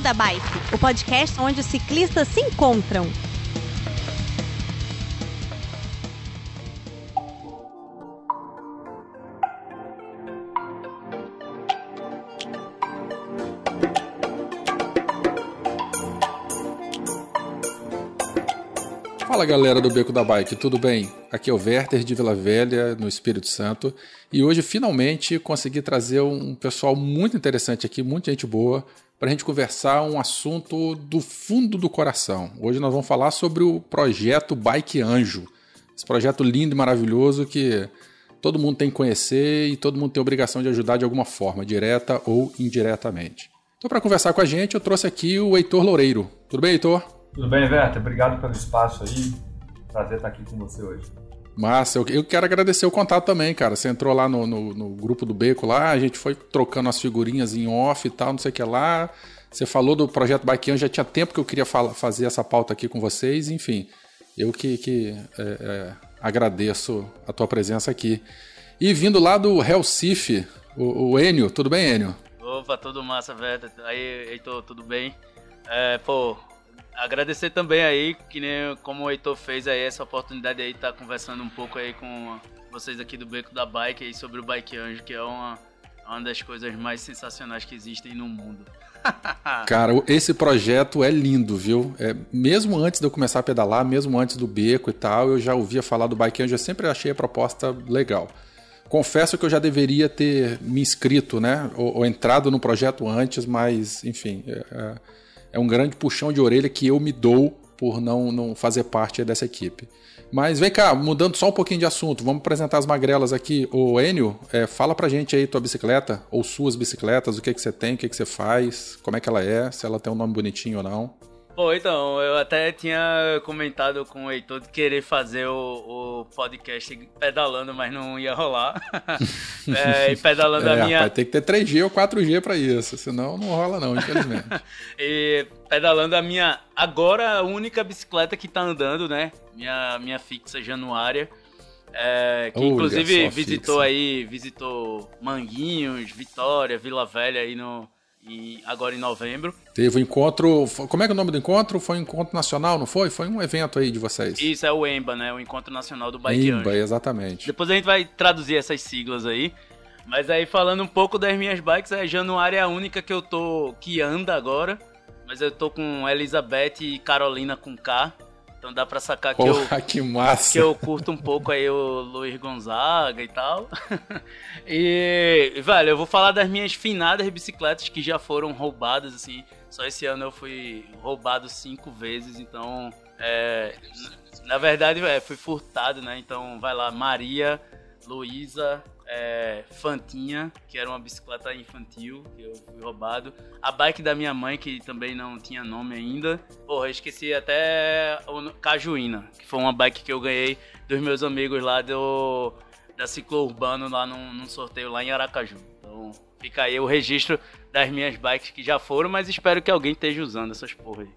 Beco da Bike, o podcast onde os ciclistas se encontram. Fala galera do Beco da Bike, tudo bem? Aqui é o Werther de Vila Velha, no Espírito Santo, e hoje finalmente consegui trazer um pessoal muito interessante aqui, muita gente boa, para a gente conversar um assunto do fundo do coração. Hoje nós vamos falar sobre o projeto Bike Anjo, esse projeto lindo e maravilhoso que todo mundo tem que conhecer e todo mundo tem obrigação de ajudar de alguma forma, direta ou indiretamente. Então, para conversar com a gente, eu trouxe aqui o Heitor Loureiro. Tudo bem, Heitor? Tudo bem, Verta? Obrigado pelo espaço aí. Prazer estar aqui com você hoje. Massa, eu, eu quero agradecer o contato também, cara. Você entrou lá no, no, no, grupo do Beco lá, a gente foi trocando as figurinhas em off e tal, não sei o que lá. Você falou do projeto Bikean, já tinha tempo que eu queria fala, fazer essa pauta aqui com vocês, enfim. Eu que, que é, é, agradeço a tua presença aqui. E vindo lá do Recife, o, o Enio, tudo bem, Enio? Opa, tudo massa, velho. Aí, Heitor, tudo bem? É, pô, agradecer também aí, que nem como o Heitor fez aí, essa oportunidade aí, tá conversando um pouco aí com vocês aqui do Beco da Bike aí sobre o Bike Anjo, que é uma, uma das coisas mais sensacionais que existem no mundo. Cara, esse projeto é lindo, viu? É, mesmo antes de eu começar a pedalar, mesmo antes do beco e tal, eu já ouvia falar do Bike Anjo, eu sempre achei a proposta legal. Confesso que eu já deveria ter me inscrito, né? Ou, ou entrado no projeto antes, mas, enfim, é, é é um grande puxão de orelha que eu me dou por não, não fazer parte dessa equipe. Mas vem cá, mudando só um pouquinho de assunto, vamos apresentar as magrelas aqui. O Enio, é, fala pra gente aí tua bicicleta, ou suas bicicletas, o que, que você tem, o que, que você faz, como é que ela é, se ela tem um nome bonitinho ou não. Pô, então, eu até tinha comentado com o Heitor de querer fazer o, o podcast pedalando, mas não ia rolar. é, e pedalando é, a minha. Vai ter que ter 3G ou 4G para isso, senão não rola, não, infelizmente. e pedalando a minha agora única bicicleta que tá andando, né? Minha, minha fixa januária. É, que inclusive visitou fixa. aí, visitou Manguinhos, Vitória, Vila Velha aí no em, agora em novembro. Teve um encontro. Como é que é o nome do encontro? Foi um encontro nacional, não foi? Foi um evento aí de vocês. Isso, é o EMBA, né? O Encontro Nacional do Bike EMBA, exatamente. Depois a gente vai traduzir essas siglas aí. Mas aí falando um pouco das minhas bikes, a Januária é a única que eu tô. que anda agora. Mas eu tô com Elizabeth e Carolina com K. Então dá pra sacar que, Porra, eu, que, massa. que eu curto um pouco aí o Luiz Gonzaga e tal. e, velho, eu vou falar das minhas finadas bicicletas que já foram roubadas, assim. Só esse ano eu fui roubado cinco vezes, então. É, na verdade, é, fui furtado, né? Então vai lá, Maria, Luísa, é, Fantinha, que era uma bicicleta infantil, que eu fui roubado. A bike da minha mãe, que também não tinha nome ainda. Porra, eu esqueci até o Cajuína, que foi uma bike que eu ganhei dos meus amigos lá do da Ciclo Urbano lá num, num sorteio lá em Aracaju. Então fica aí o registro das minhas bikes que já foram, mas espero que alguém esteja usando essas porra aí.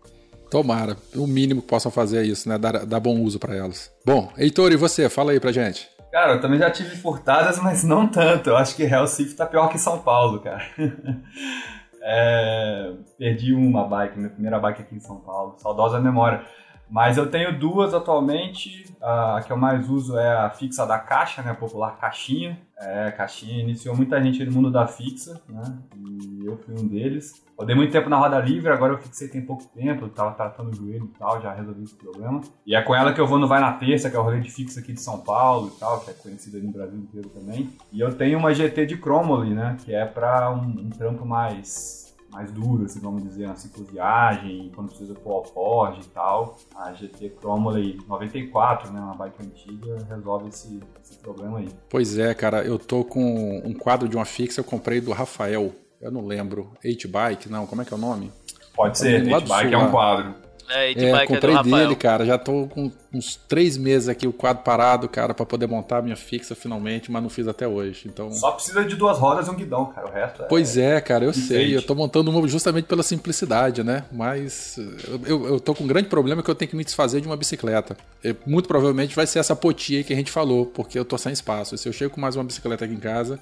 Tomara. O mínimo que possam fazer é isso, né? Dar, dar bom uso para elas. Bom, Heitor, e você? Fala aí pra gente. Cara, eu também já tive furtadas, mas não tanto. Eu acho que Recife tá pior que São Paulo, cara. é, perdi uma bike, minha primeira bike aqui em São Paulo. Saudosa memória. Mas eu tenho duas atualmente. A que eu mais uso é a fixa da caixa, né? A popular caixinha. É, caixinha iniciou muita gente no mundo da fixa, né? E eu fui um deles. Eu dei muito tempo na roda livre, agora eu fixei tem pouco tempo, eu tava tratando o joelho e tal, já resolvi esse problema. E é com ela que eu vou no Vai na Terça, que é o rolê de fixa aqui de São Paulo e tal, que é conhecida no Brasil inteiro também. E eu tenho uma GT de Chromoly, né? Que é pra um, um trampo mais mais dura, assim, vamos dizer, na cicloviagem, quando precisa pôr alforge e tal. A GT Chromoly 94, né, uma bike antiga, resolve esse, esse problema aí. Pois é, cara, eu tô com um quadro de uma fixa, eu comprei do Rafael, eu não lembro, 8-Bike, não, como é que é o nome? Pode ser, 8-Bike é um quadro. É, é comprei é dele, cara. Já tô com uns três meses aqui o quadro parado, cara, para poder montar a minha fixa finalmente, mas não fiz até hoje. Então Só precisa de duas rodas e um guidão, cara. O resto é. Pois é, cara, eu sei. Eu tô montando uma justamente pela simplicidade, né? Mas eu, eu tô com um grande problema que eu tenho que me desfazer de uma bicicleta. E, muito provavelmente vai ser essa potia aí que a gente falou, porque eu tô sem espaço. Se eu chego com mais uma bicicleta aqui em casa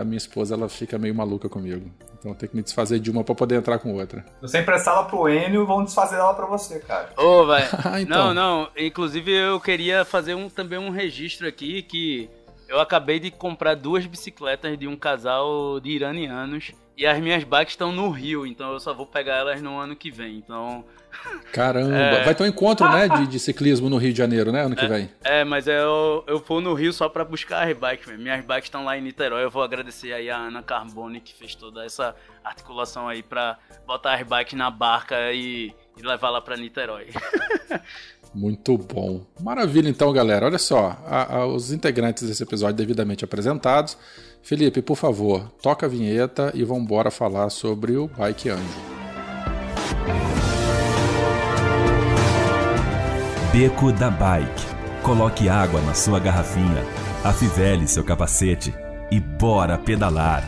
a minha esposa ela fica meio maluca comigo. Então eu tenho que me desfazer de uma para poder entrar com outra. Você emprestar ela pro Enio, vão desfazer ela para você, cara. Ô, oh, vai. Então. Não, não. Inclusive eu queria fazer um, também um registro aqui que eu acabei de comprar duas bicicletas de um casal de iranianos e as minhas bikes estão no Rio, então eu só vou pegar elas no ano que vem. Então. Caramba! É... Vai ter um encontro, né, de, de, ciclismo no Rio de Janeiro, né, ano que é, vem? É, mas eu, eu vou no Rio só pra buscar as bikes mesmo. Minhas bikes estão lá em Niterói. Eu vou agradecer aí a Ana Carbone que fez toda essa articulação aí pra botar as bikes na barca e, e levar lá pra Niterói. Muito bom. Maravilha, então, galera. Olha só, a, a, os integrantes desse episódio devidamente apresentados. Felipe, por favor, toca a vinheta e vamos embora falar sobre o Bike Anjo. Beco da Bike. Coloque água na sua garrafinha, afivele seu capacete e bora pedalar.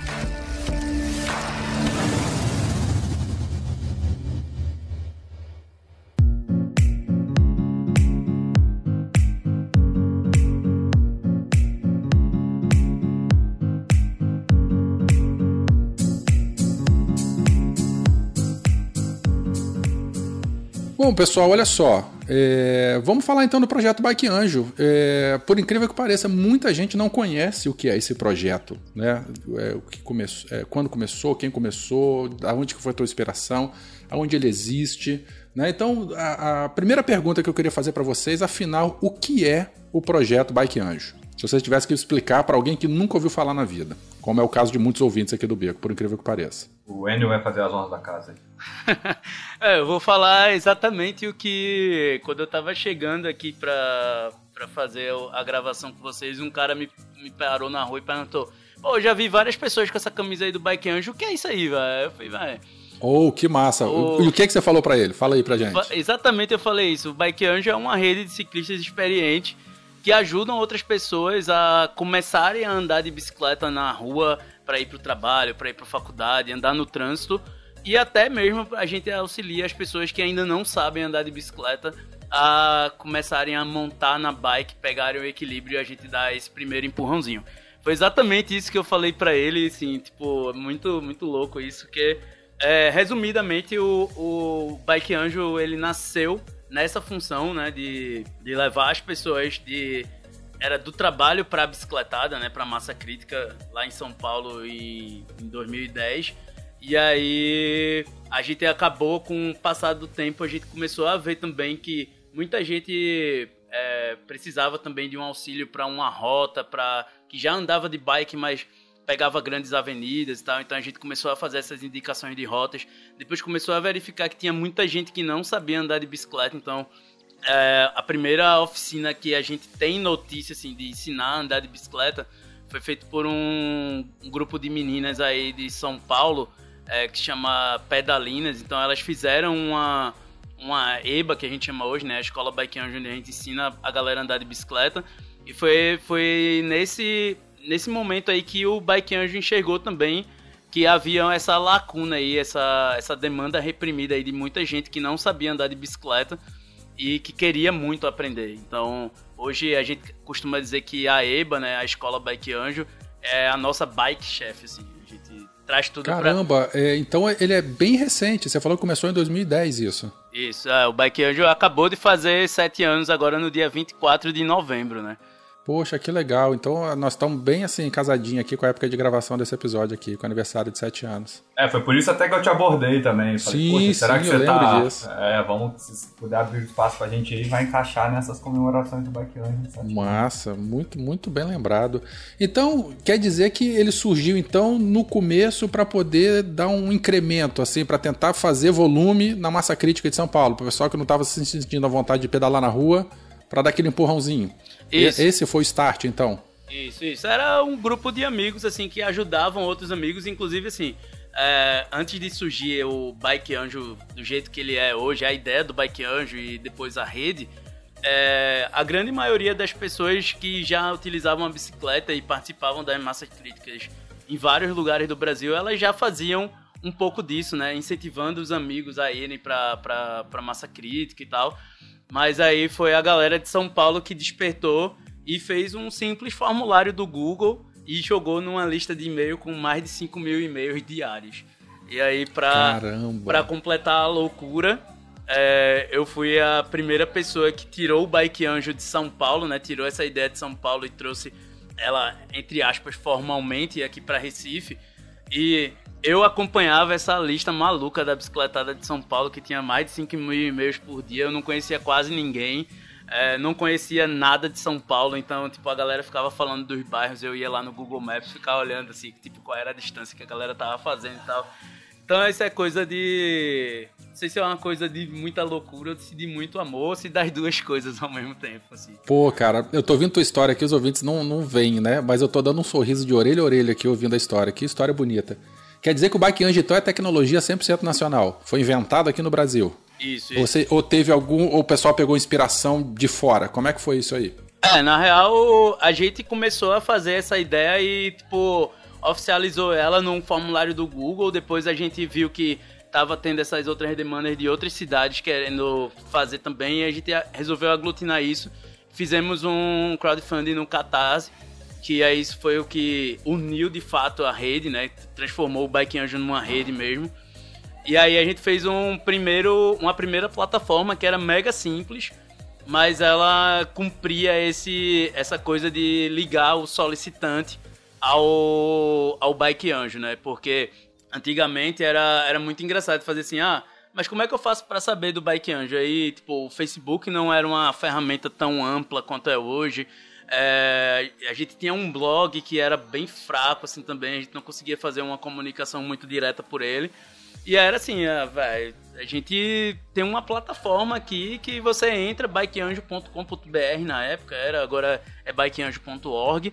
Bom, pessoal, olha só. É, vamos falar então do projeto Bike Anjo. É, por incrível que pareça, muita gente não conhece o que é esse projeto, né? É, o que começou, é, quando começou, quem começou, aonde que foi a tua inspiração, aonde ele existe. Né? Então, a, a primeira pergunta que eu queria fazer para vocês, afinal, o que é o projeto Bike Anjo? Se vocês tivessem que explicar para alguém que nunca ouviu falar na vida, como é o caso de muitos ouvintes aqui do Beco, por incrível que pareça. O Enio vai fazer as honras da casa aí. é, eu vou falar exatamente o que. Quando eu tava chegando aqui pra, pra fazer a gravação com vocês, um cara me, me parou na rua e perguntou: Pô, já vi várias pessoas com essa camisa aí do Bike Anjo, o que é isso aí, velho? Eu falei, vai. Oh, que massa! O... E o que, é que você falou para ele? Fala aí pra gente. Exatamente, eu falei isso. O Bike Anjo é uma rede de ciclistas experientes que ajudam outras pessoas a começarem a andar de bicicleta na rua para ir para o trabalho, para ir para a faculdade, andar no trânsito e até mesmo a gente auxilia as pessoas que ainda não sabem andar de bicicleta a começarem a montar na bike, pegarem o equilíbrio e a gente dá esse primeiro empurrãozinho. Foi exatamente isso que eu falei para ele, assim, tipo, muito, muito louco isso, que é, resumidamente o, o Bike Anjo, ele nasceu nessa função, né, de, de levar as pessoas de era do trabalho para a bicicletada, né, para massa crítica lá em São Paulo em, em 2010 e aí a gente acabou com o passar do tempo, a gente começou a ver também que muita gente é, precisava também de um auxílio para uma rota, para que já andava de bike, mas pegava grandes avenidas e tal. Então a gente começou a fazer essas indicações de rotas. Depois começou a verificar que tinha muita gente que não sabia andar de bicicleta. Então é, a primeira oficina que a gente tem notícia assim, de ensinar a andar de bicicleta foi feito por um, um grupo de meninas aí de São Paulo é, que chama Pedalinas. Então elas fizeram uma, uma EBA, que a gente chama hoje, né? A Escola Bike onde a gente ensina a galera a andar de bicicleta. E foi, foi nesse, nesse momento aí que o Bike Anjo enxergou também que havia essa lacuna aí, essa, essa demanda reprimida aí de muita gente que não sabia andar de bicicleta e que queria muito aprender. Então, hoje a gente costuma dizer que a EBA, né, a Escola Bike Anjo, é a nossa bike chef, assim. A gente traz tudo Caramba, pra... é, então ele é bem recente. Você falou que começou em 2010 isso. Isso, é, o Bike Angel acabou de fazer sete anos agora no dia 24 de novembro, né? Poxa, que legal. Então nós estamos bem assim, casadinho aqui com a época de gravação desse episódio aqui, com o aniversário de sete anos. É, foi por isso até que eu te abordei também. Falei, sim, será sim, que você tá. Disso. É, vamos, se puder abrir espaço pra gente aí, vai encaixar nessas comemorações do Angel. Massa, muito, muito bem lembrado. Então, quer dizer que ele surgiu então no começo para poder dar um incremento, assim, para tentar fazer volume na massa crítica de São Paulo, para o pessoal que não estava se sentindo à vontade de pedalar na rua, para dar aquele empurrãozinho. Isso. Esse foi o start, então? Isso, isso. Era um grupo de amigos, assim, que ajudavam outros amigos, inclusive, assim, é, antes de surgir o Bike Anjo do jeito que ele é hoje, a ideia do Bike Anjo e depois a rede, é, a grande maioria das pessoas que já utilizavam a bicicleta e participavam das massas críticas em vários lugares do Brasil, elas já faziam um pouco disso, né? Incentivando os amigos a irem para pra massa crítica e tal. Mas aí foi a galera de São Paulo que despertou e fez um simples formulário do Google e jogou numa lista de e-mail com mais de 5 mil e-mails diários. E aí, pra, pra completar a loucura, é, eu fui a primeira pessoa que tirou o Bike Anjo de São Paulo, né? Tirou essa ideia de São Paulo e trouxe ela, entre aspas, formalmente aqui para Recife. E eu acompanhava essa lista maluca da bicicletada de São Paulo, que tinha mais de 5 mil e-mails por dia. Eu não conhecia quase ninguém. É, não conhecia nada de São Paulo, então, tipo, a galera ficava falando dos bairros, eu ia lá no Google Maps ficar olhando, assim, tipo, qual era a distância que a galera tava fazendo e tal. Então, isso é coisa de... Não sei se é uma coisa de muita loucura ou de muito amor, ou se das duas coisas ao mesmo tempo, assim. Pô, cara, eu tô ouvindo tua história aqui, os ouvintes não, não veem, né? Mas eu tô dando um sorriso de orelha a orelha aqui ouvindo a história. Que história bonita. Quer dizer que o Bike então, é tecnologia 100% nacional. Foi inventado aqui no Brasil. Isso, isso. Você, ou teve algum. Ou o pessoal pegou inspiração de fora? Como é que foi isso aí? É, na real, a gente começou a fazer essa ideia e, tipo, oficializou ela num formulário do Google. Depois a gente viu que tava tendo essas outras demandas de outras cidades querendo fazer também. E a gente resolveu aglutinar isso. Fizemos um crowdfunding no Catarse. Que aí isso foi o que uniu de fato a rede, né? Transformou o Bike Anjo numa rede mesmo. E aí a gente fez um primeiro, uma primeira plataforma que era mega simples, mas ela cumpria esse, essa coisa de ligar o solicitante ao, ao Bike Anjo, né? Porque antigamente era, era muito engraçado fazer assim, ah, mas como é que eu faço para saber do Bike Anjo? Aí, tipo, o Facebook não era uma ferramenta tão ampla quanto é hoje. É, a gente tinha um blog que era bem fraco, assim, também. A gente não conseguia fazer uma comunicação muito direta por ele. E era assim, é, véio, a gente tem uma plataforma aqui que você entra, bikeanjo.com.br na época, era, agora é bikeanjo.org.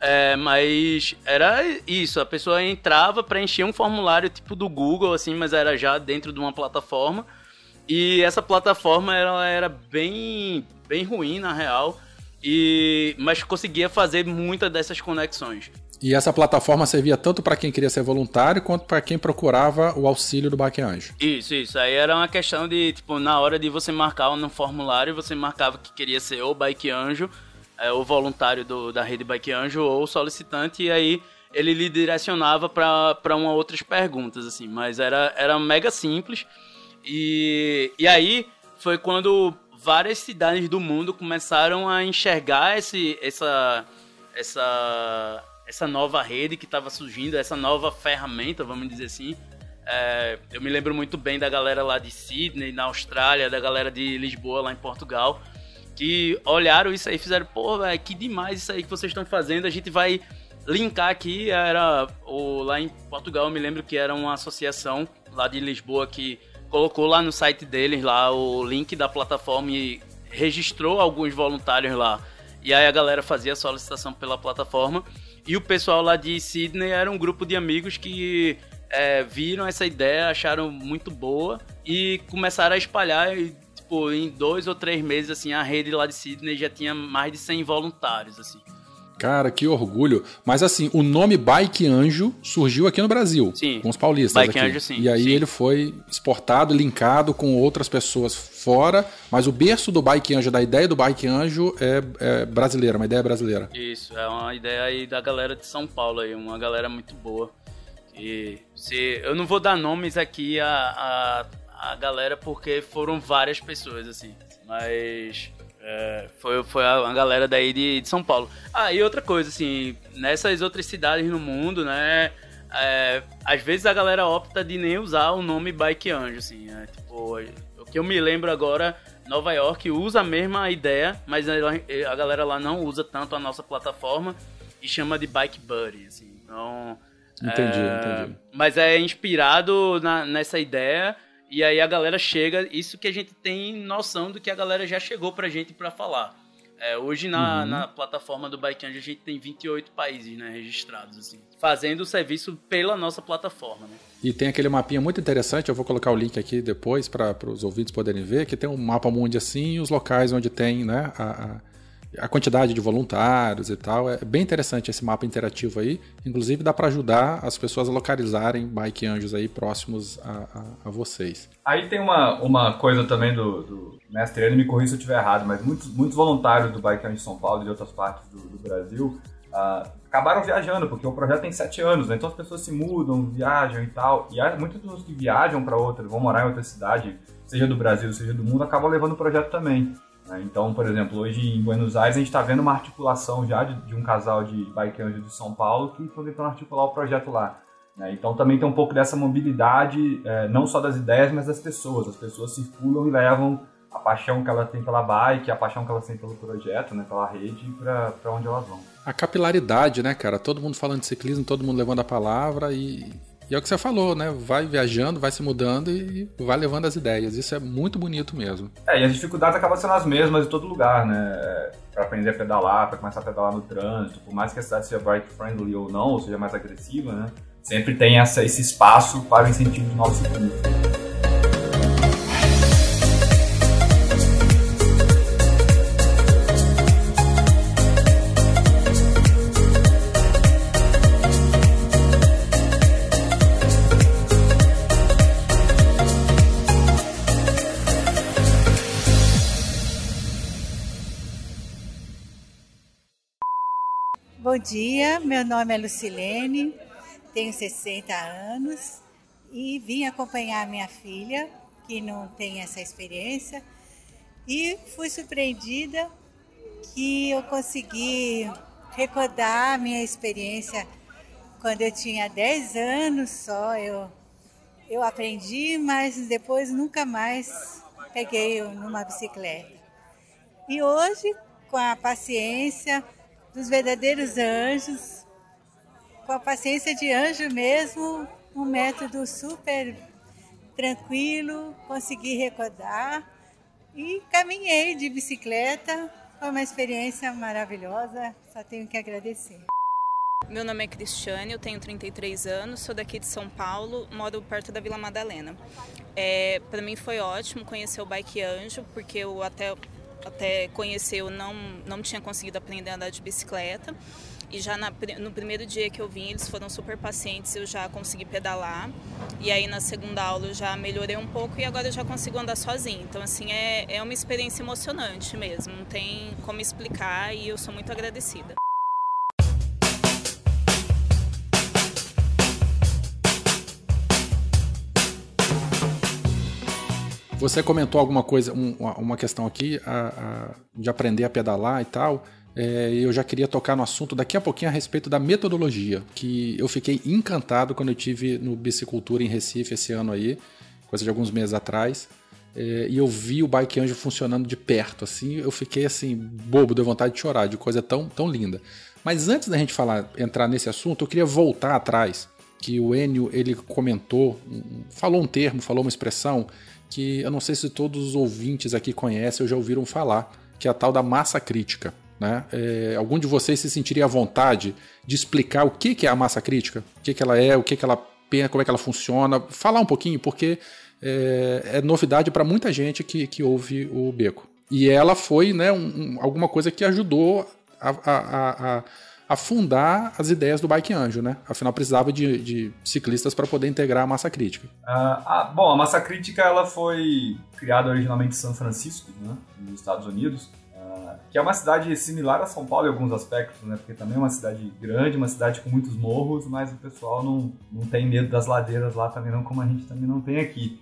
É, mas era isso, a pessoa entrava, preenchia um formulário tipo do Google, assim, mas era já dentro de uma plataforma. E essa plataforma ela era bem, bem ruim na real, e mas conseguia fazer muitas dessas conexões. E essa plataforma servia tanto para quem queria ser voluntário quanto para quem procurava o auxílio do Bike Anjo. Isso, isso. Aí era uma questão de, tipo, na hora de você marcar no formulário, você marcava que queria ser ou Bike Anjo, é, o voluntário do, da rede Bike Anjo, ou solicitante, e aí ele lhe direcionava para uma outras perguntas, assim. Mas era, era mega simples. E, e aí foi quando várias cidades do mundo começaram a enxergar esse, essa, essa essa nova rede que estava surgindo, essa nova ferramenta, vamos dizer assim. É, eu me lembro muito bem da galera lá de Sydney, na Austrália, da galera de Lisboa, lá em Portugal, que olharam isso aí e fizeram, pô, véio, que demais isso aí que vocês estão fazendo, a gente vai linkar aqui, era o, lá em Portugal, eu me lembro que era uma associação lá de Lisboa que colocou lá no site deles lá o link da plataforma e registrou alguns voluntários lá. E aí a galera fazia a solicitação pela plataforma. E o pessoal lá de Sydney era um grupo de amigos que é, viram essa ideia, acharam muito boa e começaram a espalhar. E, tipo, em dois ou três meses, assim, a rede lá de Sydney já tinha mais de 100 voluntários, assim. Cara, que orgulho. Mas assim, o nome Bike Anjo surgiu aqui no Brasil. Sim. Com os paulistas Bike aqui. Anjo, sim. E aí sim. ele foi exportado, linkado com outras pessoas fora. Mas o berço do Bike Anjo, da ideia do Bike Anjo, é, é brasileira, uma ideia brasileira. Isso, é uma ideia aí da galera de São Paulo aí, uma galera muito boa. E se eu não vou dar nomes aqui a, a, a galera porque foram várias pessoas assim, mas é, foi, foi a, galera daí de, de, São Paulo. Ah, e outra coisa, assim, nessas outras cidades no mundo, né? É, às vezes a galera opta de nem usar o nome Bike Anjo, assim. É, tipo, o que eu me lembro agora, Nova York usa a mesma ideia, mas a, a galera lá não usa tanto a nossa plataforma e chama de Bike Buddy, assim. Então. Entendi, é, entendi. Mas é inspirado na, nessa ideia e aí a galera chega, isso que a gente tem noção do que a galera já chegou pra gente pra falar. É, hoje na, uhum. na plataforma do Bike Anjo a gente tem 28 países né, registrados, assim, fazendo o serviço pela nossa plataforma. Né? E tem aquele mapinha muito interessante, eu vou colocar o link aqui depois para os ouvintes poderem ver, que tem um mapa mundo assim e os locais onde tem né, a, a a quantidade de voluntários e tal. É bem interessante esse mapa interativo aí. Inclusive dá para ajudar as pessoas a localizarem bike anjos aí próximos a, a, a vocês. Aí tem uma, uma coisa também do, do mestre, ele me corrija se eu estiver errado, mas muitos, muitos voluntários do Bike Anjo de São Paulo e de outras partes do, do Brasil uh, acabaram viajando, porque o projeto tem sete anos, né? então as pessoas se mudam, viajam e tal, e há muitas pessoas que viajam para outra, vão morar em outra cidade, seja do Brasil, seja do mundo, acabam levando o projeto também. Né? Então, por exemplo, hoje em Buenos Aires a gente está vendo uma articulação já de, de, um casal de bike anjo de São Paulo que estão tentando articular o projeto lá. Né? Então também tem um pouco dessa mobilidade, é, não só das ideias, mas das pessoas. As pessoas circulam e levam a paixão que ela tem pela bike, a paixão que ela tem pelo projeto, né, pela rede, para onde elas vão. A capilaridade, né, cara? Todo mundo falando de ciclismo, todo mundo levando a palavra e, e é o que você falou, né? Vai viajando, vai se mudando e vai levando as ideias. Isso é muito bonito mesmo. É, e as dificuldades acabam sendo as mesmas em todo lugar, né? Para aprender a pedalar, para começar a pedalar no trânsito, por mais que a cidade seja bike friendly ou não, ou seja mais agressiva, né? Sempre tem essa, esse espaço para o incentivo de novos ciclistas. Bom dia, meu nome é Lucilene, tenho 60 anos e vim acompanhar minha filha, que não tem essa experiência, e fui surpreendida que eu consegui recordar a minha experiência quando eu tinha 10 anos só. Eu, eu aprendi, mas depois nunca mais peguei numa bicicleta. E hoje, com a paciência, dos verdadeiros anjos, com a paciência de anjo mesmo, um método super tranquilo, consegui recordar e caminhei de bicicleta. Foi uma experiência maravilhosa, só tenho que agradecer. Meu nome é Cristiane, eu tenho 33 anos, sou daqui de São Paulo, moro perto da Vila Madalena. É, Para mim foi ótimo conhecer o Bike Anjo, porque eu até até conhecer eu não, não tinha conseguido aprender a andar de bicicleta. E já na, no primeiro dia que eu vim, eles foram super pacientes, eu já consegui pedalar. E aí na segunda aula eu já melhorei um pouco e agora eu já consigo andar sozinha. Então, assim, é, é uma experiência emocionante mesmo, não tem como explicar e eu sou muito agradecida. Você comentou alguma coisa, um, uma questão aqui a, a, de aprender a pedalar e tal. É, eu já queria tocar no assunto daqui a pouquinho a respeito da metodologia, que eu fiquei encantado quando eu tive no Bicicultura em Recife esse ano aí, coisa de alguns meses atrás. É, e eu vi o Bike Anjo funcionando de perto, assim, eu fiquei assim, bobo, deu vontade de chorar, de coisa tão, tão linda. Mas antes da gente falar, entrar nesse assunto, eu queria voltar atrás, que o Enio, ele comentou, falou um termo, falou uma expressão que eu não sei se todos os ouvintes aqui conhecem ou já ouviram falar, que é a tal da massa crítica. Né? É, algum de vocês se sentiria à vontade de explicar o que, que é a massa crítica? O que, que ela é, o que, que ela pensa, como é que ela funciona? Falar um pouquinho, porque é, é novidade para muita gente que, que ouve o Beco. E ela foi né, um, alguma coisa que ajudou a, a, a afundar as ideias do Bike Anjo, né? Afinal, precisava de, de ciclistas para poder integrar a massa crítica. Ah, ah, bom, a massa crítica ela foi criada originalmente em São Francisco, né, nos Estados Unidos, ah, que é uma cidade similar a São Paulo em alguns aspectos, né? Porque também é uma cidade grande, uma cidade com muitos morros, mas o pessoal não, não tem medo das ladeiras lá também não, como a gente também não tem aqui.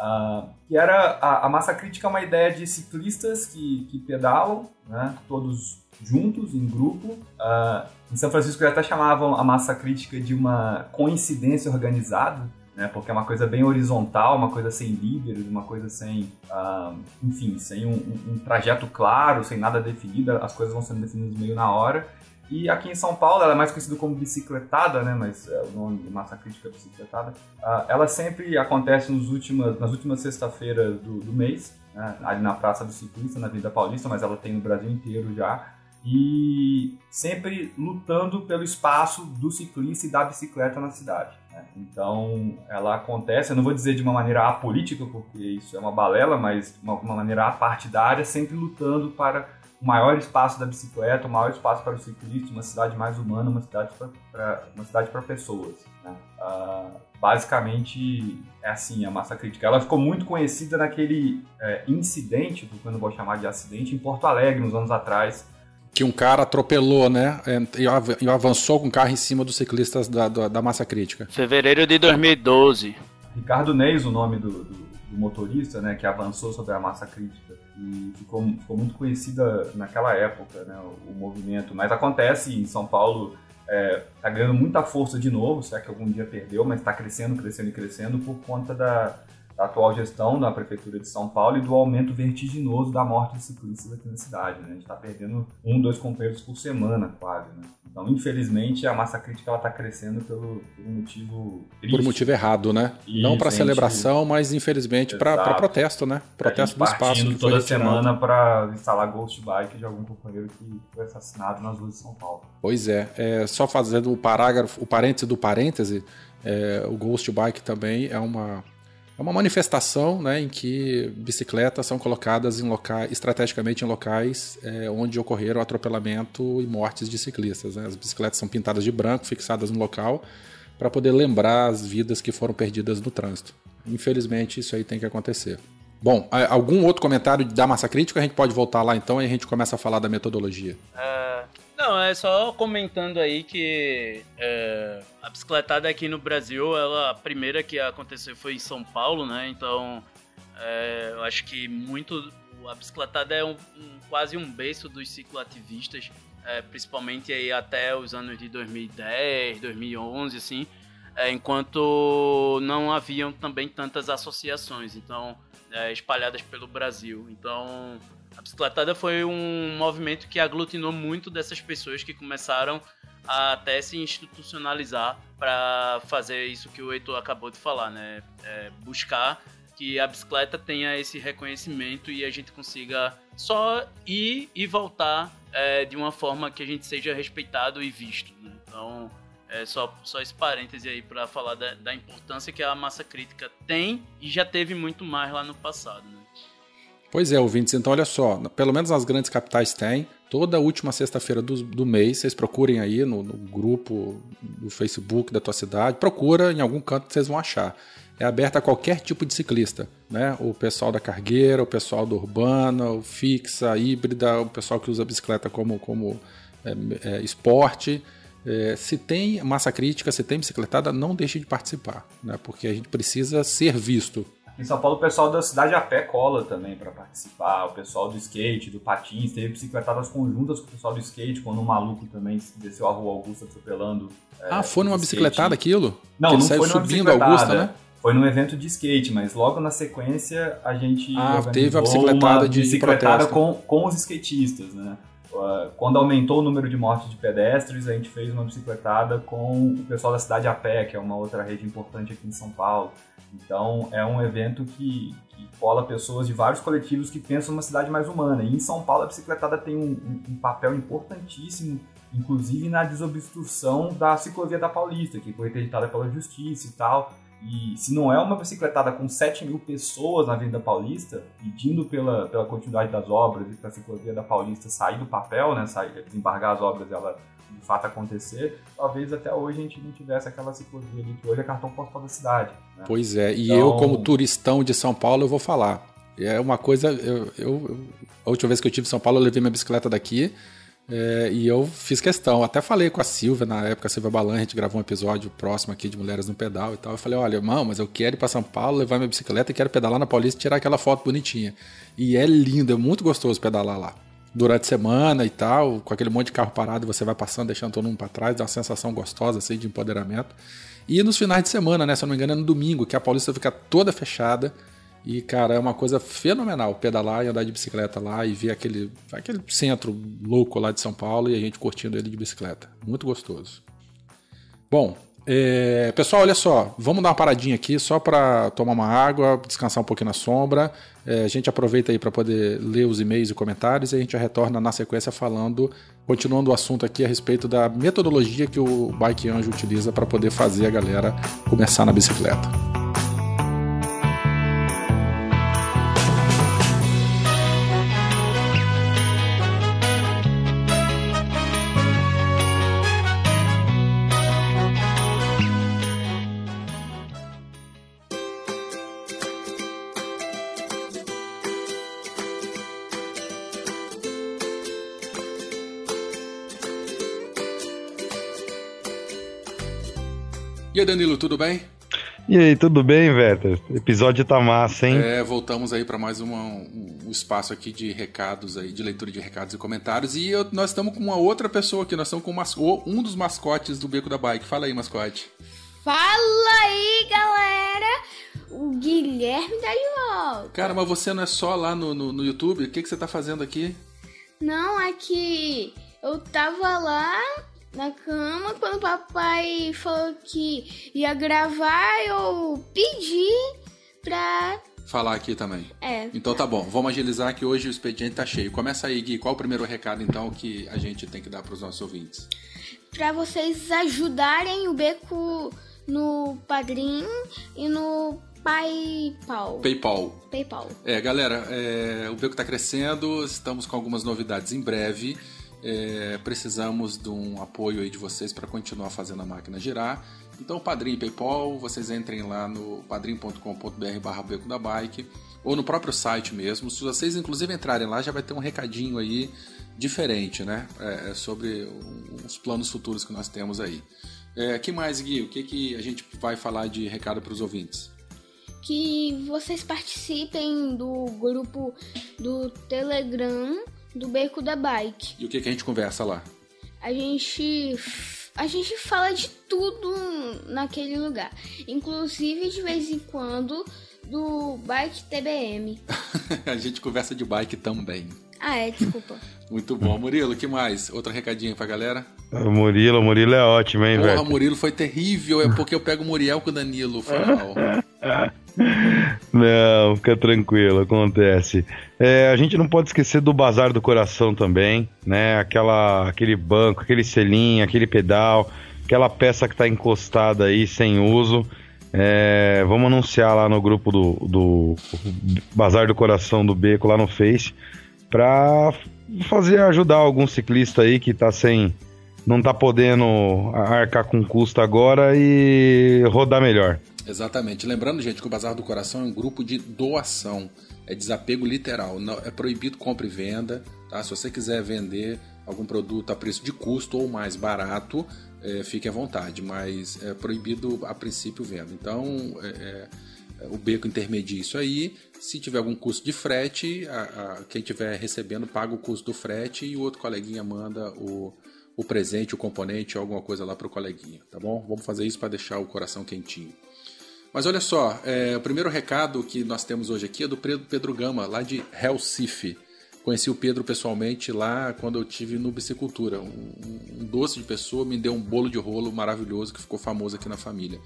Uh, que era a, a, massa crítica é uma ideia de ciclistas que, que pedalam, né, todos juntos, em grupo. Uh, em São Francisco até chamavam a massa crítica de uma coincidência organizada, né? Porque é uma coisa bem horizontal, uma coisa sem líderes, uma coisa sem, uh, enfim, sem um, um, trajeto claro, sem nada definido, as coisas vão sendo definidas meio na hora. E aqui em São Paulo, ela é mais conhecida como bicicletada, né? Mas é o nome de massa crítica é bicicletada. Uh, ela sempre acontece nos últimas, nas últimas sexta-feiras do, do mês, né? ali na Praça do Ciclista, na Vida Paulista, mas ela tem no Brasil inteiro já e sempre lutando pelo espaço do ciclista e da bicicleta na cidade. Né? Então, ela acontece, eu não vou dizer de uma maneira apolítica, porque isso é uma balela, mas de uma, uma maneira apartidária, sempre lutando para o maior espaço da bicicleta, o maior espaço para o ciclista, uma cidade mais humana, uma cidade para uma cidade para pessoas. Né? Uh, basicamente é assim a massa crítica. Ela ficou muito conhecida naquele é, incidente, que eu não vou chamar de acidente, em Porto Alegre, nos anos atrás, Que um cara atropelou, né? E avançou com o carro em cima dos ciclistas da, da, da massa crítica. Fevereiro de 2012. Ricardo Neis, o nome do, do, do, motorista, né? Que avançou sobre a massa crítica. E ficou, ficou muito conhecida naquela época, né? O, o movimento. Mas acontece em São Paulo está é, ganhando muita força de novo, será que algum dia perdeu, mas está crescendo, crescendo e crescendo por conta da, da, atual gestão da Prefeitura de São Paulo e do aumento vertiginoso da morte de ciclistas aqui na cidade. Né? A gente está perdendo um, dois companheiros por semana, quase. Né? Então, infelizmente, a massa crítica está crescendo pelo, motivo triste. Por motivo errado, né? Isso, Não para celebração, mas infelizmente para protesto, né? Protesto do espaço. Que toda semana para instalar Ghost Bike de algum companheiro que foi assassinado nas ruas de São Paulo. Pois é. é só fazendo o parágrafo, o parêntese do parêntese, é, o Ghost Bike também é uma é uma manifestação né, em que bicicletas são colocadas em locais, estrategicamente em locais é, onde ocorreram atropelamento e mortes de ciclistas. Né? As bicicletas são pintadas de branco, fixadas no local, para poder lembrar as vidas que foram perdidas no trânsito. Infelizmente, isso aí tem que acontecer. Bom, algum outro comentário da massa crítica? A gente pode voltar lá então e a gente começa a falar da metodologia. Uh, não, é só comentando aí que é, a bicicletada aqui no Brasil, ela, a primeira que aconteceu foi em São Paulo, né? Então, é, eu acho que muito. A bicicletada é um, um, quase um berço dos cicloativistas, é, principalmente aí até os anos de 2010, 2011, assim, é, enquanto não haviam também tantas associações, então, é, espalhadas pelo Brasil. Então, a bicicletada foi um movimento que aglutinou muito dessas pessoas que começaram a até se institucionalizar para fazer isso que o Heitor acabou de falar, né? É buscar que a bicicleta tenha esse reconhecimento e a gente consiga só ir e voltar é, de uma forma que a gente seja respeitado e visto. Né? Então, é só, só esse parêntese aí para falar da, da, importância que a massa crítica tem e já teve muito mais lá no passado. Né? Pois é, ouvintes, então olha só, pelo menos nas grandes capitais tem. Toda última sexta-feira do, do mês, vocês procurem aí no, no, grupo do Facebook da tua cidade, procura em algum canto que vocês vão achar. É aberta a qualquer tipo de ciclista, né? O pessoal da cargueira, o pessoal do urbana, o fixa, híbrida, o pessoal que usa bicicleta como, como é, é, esporte. É, se tem massa crítica, se tem bicicletada, não deixe de participar, né? porque a gente precisa ser visto. Em São Paulo, o pessoal da cidade a pé cola também para participar. O pessoal do skate, do patins, teve bicicletadas conjuntas com o pessoal do skate, quando um maluco também desceu a rua Augusta atropelando. É, ah, foi numa bicicletada aquilo? Não, não foi numa subindo Augusta, né? Foi num evento de skate, mas logo na sequência a gente ah, teve a bicicletada de bicicletada com, com os skatistas, né? Quando aumentou o número de mortes de pedestres, a gente fez uma bicicletada com o pessoal da cidade a pé, que é uma outra rede importante aqui em São Paulo. Então é um evento que, que cola pessoas de vários coletivos que pensam uma cidade mais humana. E em São Paulo a bicicletada tem um, um, um papel importantíssimo, inclusive na desobstrução da ciclovia da Paulista, que foi interditada pela justiça e tal. E se não é uma bicicletada com 7 mil pessoas na Avenida Paulista, pedindo pela, pela continuidade das obras e para a ciclovia da Paulista sair do papel, né, sair, desembargar as obras ela de fato acontecer, talvez até hoje a gente não tivesse aquela ciclovia ali que hoje é cartão postal da cidade. Né? Pois é, e então... eu como turistão de São Paulo eu vou falar. É uma coisa, eu, eu, a última vez que eu tive em São Paulo eu levei minha bicicleta daqui é, e eu fiz questão, até falei com a Silvia na época, a Silvia Balan, a gente gravou um episódio próximo aqui de Mulheres no Pedal e tal. Eu falei: olha, irmão, mas eu quero ir para São Paulo, levar minha bicicleta e quero pedalar na Paulista e tirar aquela foto bonitinha. E é lindo, é muito gostoso pedalar lá. Durante a semana e tal, com aquele monte de carro parado, você vai passando, deixando todo mundo para trás, dá uma sensação gostosa assim, de empoderamento. E nos finais de semana, né? Se eu não me engano, é no domingo, que a Paulista fica toda fechada. E, cara, é uma coisa fenomenal pedalar e andar de bicicleta lá e ver aquele, aquele centro louco lá de São Paulo e a gente curtindo ele de bicicleta. Muito gostoso. Bom, é, pessoal, olha só, vamos dar uma paradinha aqui só para tomar uma água, descansar um pouquinho na sombra. É, a gente aproveita aí para poder ler os e-mails e comentários e a gente já retorna na sequência falando, continuando o assunto aqui a respeito da metodologia que o Bike Anjo utiliza para poder fazer a galera começar na bicicleta. E aí, Danilo, tudo bem? E aí, tudo bem, Werther? O episódio tá massa, hein? É, voltamos aí para mais uma, um, um, espaço aqui de recados aí, de leitura de recados e comentários. E eu, nós estamos com uma outra pessoa aqui, nós estamos com um dos mascotes do Beco da Bike. Fala aí, mascote. Fala aí, galera! O Guilherme tá de volta. Cara, mas você não é só lá no, no, no YouTube? O que, que você tá fazendo aqui? Não, é que eu tava lá na cama quando o papai falou que ia gravar, eu pedi pra falar aqui também. É. Então tá bom, vamos agilizar que hoje o expediente tá cheio. Começa aí, Gui, qual o primeiro recado então que a gente tem que dar para os nossos ouvintes? Para vocês ajudarem o Beco no Padrim e no PayPal. PayPal. PayPal. É, galera, é, o Beco está crescendo, estamos com algumas novidades em breve. É, precisamos de um apoio aí de vocês para continuar fazendo a máquina girar. Então, Padrim PayPal, vocês entrem lá no padrim.com.br barra Beco da Bike ou no próprio site mesmo. Se vocês inclusive entrarem lá, já vai ter um recadinho aí diferente, né? É, sobre os planos futuros que nós temos aí. É, que mais, Gui? O que, que a gente vai falar de recado para os ouvintes? Que vocês participem do grupo do Telegram do Beco da Bike. E o que, que a gente conversa lá? A gente a gente fala de tudo naquele lugar, inclusive de vez em quando do Bike TBM. a gente conversa de bike também. Ah, é, desculpa. Muito bom. Murilo, que mais? Outro recadinho pra galera? O Murilo, o Murilo é ótimo, hein, velho? Porra, Murilo foi terrível. É porque eu pego o Muriel com o Danilo. Foi mal. Não, fica tranquilo, acontece. É, a gente não pode esquecer do Bazar do Coração também, né? Aquela, aquele banco, aquele selinho, aquele pedal, aquela peça que está encostada aí sem uso. É, vamos anunciar lá no grupo do, do Bazar do Coração do Beco lá no Face para fazer ajudar algum ciclista aí que tá sem não tá podendo arcar com custo agora e rodar melhor. Exatamente. Lembrando, gente, que o Bazar do Coração é um grupo de doação. É desapego literal. Não, é proibido compra e venda. Tá? Se você quiser vender algum produto a preço de custo ou mais barato, é, fique à vontade. Mas é proibido a princípio venda. Então, é, é, o beco intermedia isso aí. Se tiver algum custo de frete, a, a, quem estiver recebendo paga o custo do frete e o outro coleguinha manda o, o presente, o componente, alguma coisa lá para o coleguinha, tá bom? Vamos fazer isso para deixar o coração quentinho. Mas olha só, é, o primeiro recado que nós temos hoje aqui é do Pedro Gama, lá de Recife. Conheci o Pedro pessoalmente lá quando eu tive no Bicicultura. Um, um, doce de pessoa me deu um bolo de rolo maravilhoso que ficou famoso aqui na família.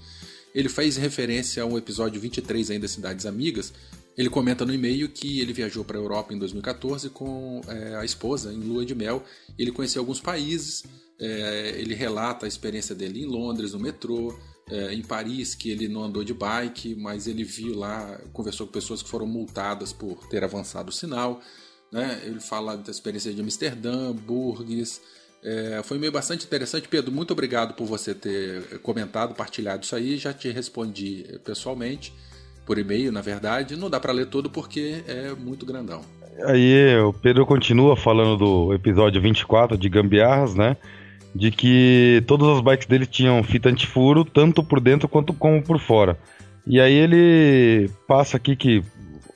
Ele fez referência a um episódio 23 ainda Cidades Amigas. Ele comenta no e-mail que ele viajou para a Europa em 2014 com é, a esposa em lua de mel. Ele conheceu alguns países. É, ele relata a experiência dele em Londres, no metrô, é, em Paris que ele não andou de bike, mas ele viu lá, conversou com pessoas que foram multadas por ter avançado o sinal. Né? Ele fala da experiência de Amsterdã, Burgues. É, foi meio bastante interessante. Pedro, muito obrigado por você ter comentado, partilhado isso aí. Já te respondi pessoalmente, por e-mail, na verdade. Não dá para ler todo porque é muito grandão. Aí o Pedro continua falando do episódio 24 de Gambiarras, né? de que todas as bikes dele tinham fita antifuro, tanto por dentro quanto como por fora. E aí ele passa aqui que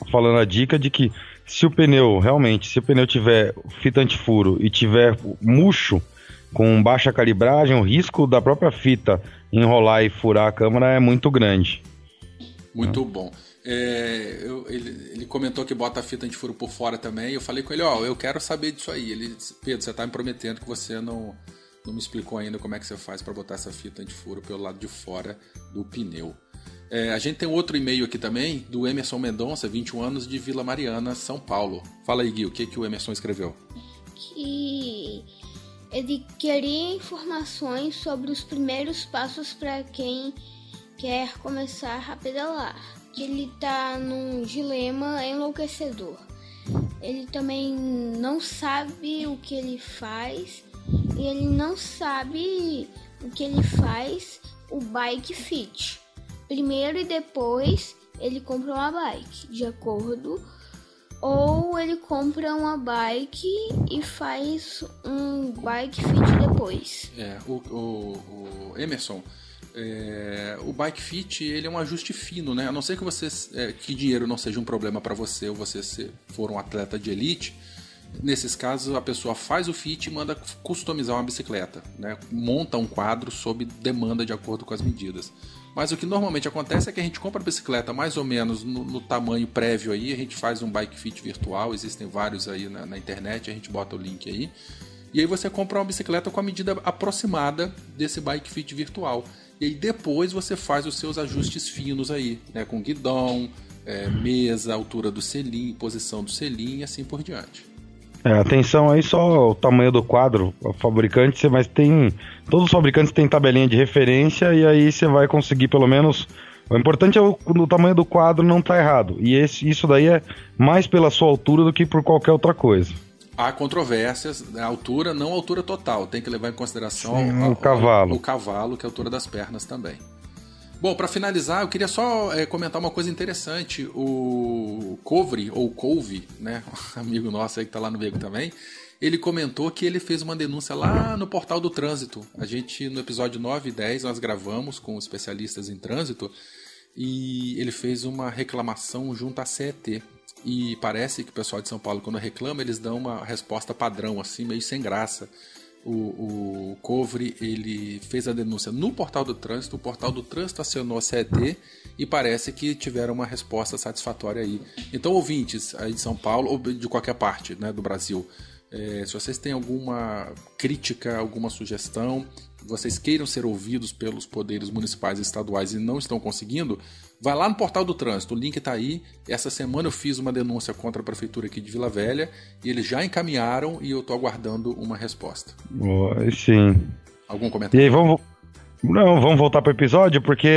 falando a dica de que se o pneu realmente, se o pneu tiver fita antifuro e tiver murcho com baixa calibragem, o risco da própria fita enrolar e furar a câmera é muito grande. Muito bom. É, eu, ele, ele, comentou que bota a fita antifuro por fora também. Eu falei com ele, ó, eu quero saber disso aí. Ele disse, Pedro, você está me prometendo que você não não me explicou ainda como é que você faz para botar essa fita antifuro pelo lado de fora do pneu. É, a gente tem outro e-mail aqui também, do Emerson Mendonça, 21 anos, de Vila Mariana, São Paulo. Fala aí, Gui, o que, que o Emerson escreveu? Que ele queria informações sobre os primeiros passos para quem quer começar a pedalar. Ele está num dilema enlouquecedor. Ele também não sabe o que ele faz e ele não sabe o que ele faz o bike fit. Primeiro e depois ele compra uma bike, de acordo. Ou ele compra uma bike e faz um bike fit depois. É, o, o, o Emerson, é, o bike fit ele é um ajuste fino, né? A não ser que você é, que dinheiro não seja um problema para você ou você se, for um atleta de elite, nesses casos a pessoa faz o fit e manda customizar uma bicicleta, né? Monta um quadro sob demanda de acordo com as medidas. Mas o que normalmente acontece é que a gente compra a bicicleta mais ou menos no, no tamanho prévio aí, a gente faz um bike fit virtual, existem vários aí na, na internet, a gente bota o link aí. E aí você compra uma bicicleta com a medida aproximada desse bike fit virtual. E aí depois você faz os seus ajustes finos aí, né? Com guidão, é, mesa, altura do selim, posição do selim e assim por diante. É, atenção aí só o tamanho do quadro, o fabricante, mas tem. Todos os fabricantes têm tabelinha de referência e aí você vai conseguir pelo menos. O importante é o, o tamanho do quadro não tá errado. E esse, isso daí é mais pela sua altura do que por qualquer outra coisa há controvérsias, a altura não a altura total, tem que levar em consideração Sim, o, o cavalo. O cavalo, que é a altura das pernas também. Bom, para finalizar, eu queria só é, comentar uma coisa interessante. O Covre, ou Couve, né, amigo nosso aí que tá lá no Bego também, ele comentou que ele fez uma denúncia lá no portal do trânsito. A gente, no episódio 9 e 10, nós gravamos com especialistas em trânsito e ele fez uma reclamação junto à CET. E parece que o pessoal de São Paulo, quando reclama, eles dão uma resposta padrão, assim, meio sem graça. O, o Covre ele fez a denúncia no portal do trânsito, o portal do trânsito acionou a CET e parece que tiveram uma resposta satisfatória aí. Então, ouvintes aí de São Paulo, ou de qualquer parte né, do Brasil, é, se vocês têm alguma crítica, alguma sugestão, vocês queiram ser ouvidos pelos poderes municipais e estaduais e não estão conseguindo, Vai lá no portal do trânsito, o link está aí. Essa semana eu fiz uma denúncia contra a prefeitura aqui de Vila Velha e eles já encaminharam e eu estou aguardando uma resposta. Sim. Algum comentário? E aí, vamos. Não, vamos voltar pro episódio, porque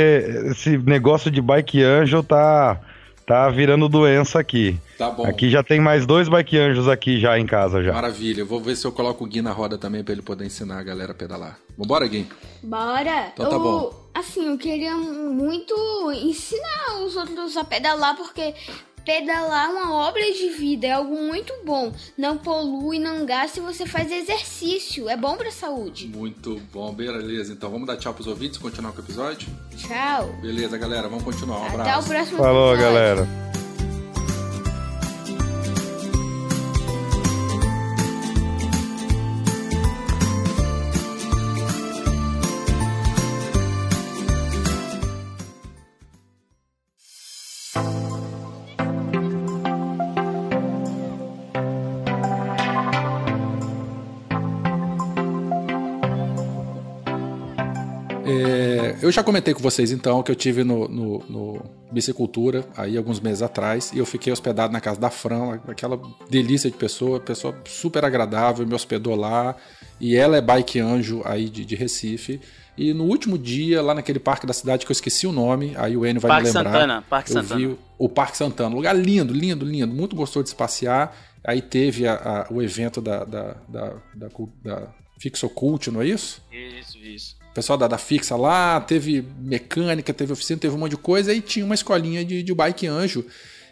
esse negócio de bike anjo tá tá virando doença aqui. Tá bom. Aqui já tem mais dois bike anjos aqui já em casa já. Maravilha. Eu vou ver se eu coloco o Gui na roda também para ele poder ensinar a galera a pedalar. Vambora, Gui? Bora. Então tá eu, bom. Assim, eu queria muito ensinar os outros a pedalar porque Pedalar é uma obra de vida, é algo muito bom. Não polui, não gasta e você faz exercício. É bom pra saúde. Muito bom, beleza. Então vamos dar tchau pros ouvintes e continuar com o episódio? Tchau. Beleza, galera. Vamos continuar. Um Até abraço. o próximo Falou, episódio. galera. Eu já comentei com vocês então que eu tive no, no, no Bicicultura aí alguns meses atrás e eu fiquei hospedado na casa da Fran, aquela delícia de pessoa, pessoa super agradável, me hospedou lá e ela é bike anjo aí de, de Recife. E no último dia, lá naquele parque da cidade que eu esqueci o nome, aí o Enio vai Parque me lembrar. Santana, Parque eu Santana. vi o, Parque Santana, lugar lindo, lindo, lindo, muito gostoso de se passear. Aí teve a- a- o evento da, da, da, da, da Fixocult, não é isso? Isso, isso. Pessoal da, da Fixa lá, teve mecânica, teve oficina, teve um monte de coisa, e tinha uma escolinha de, de bike anjo.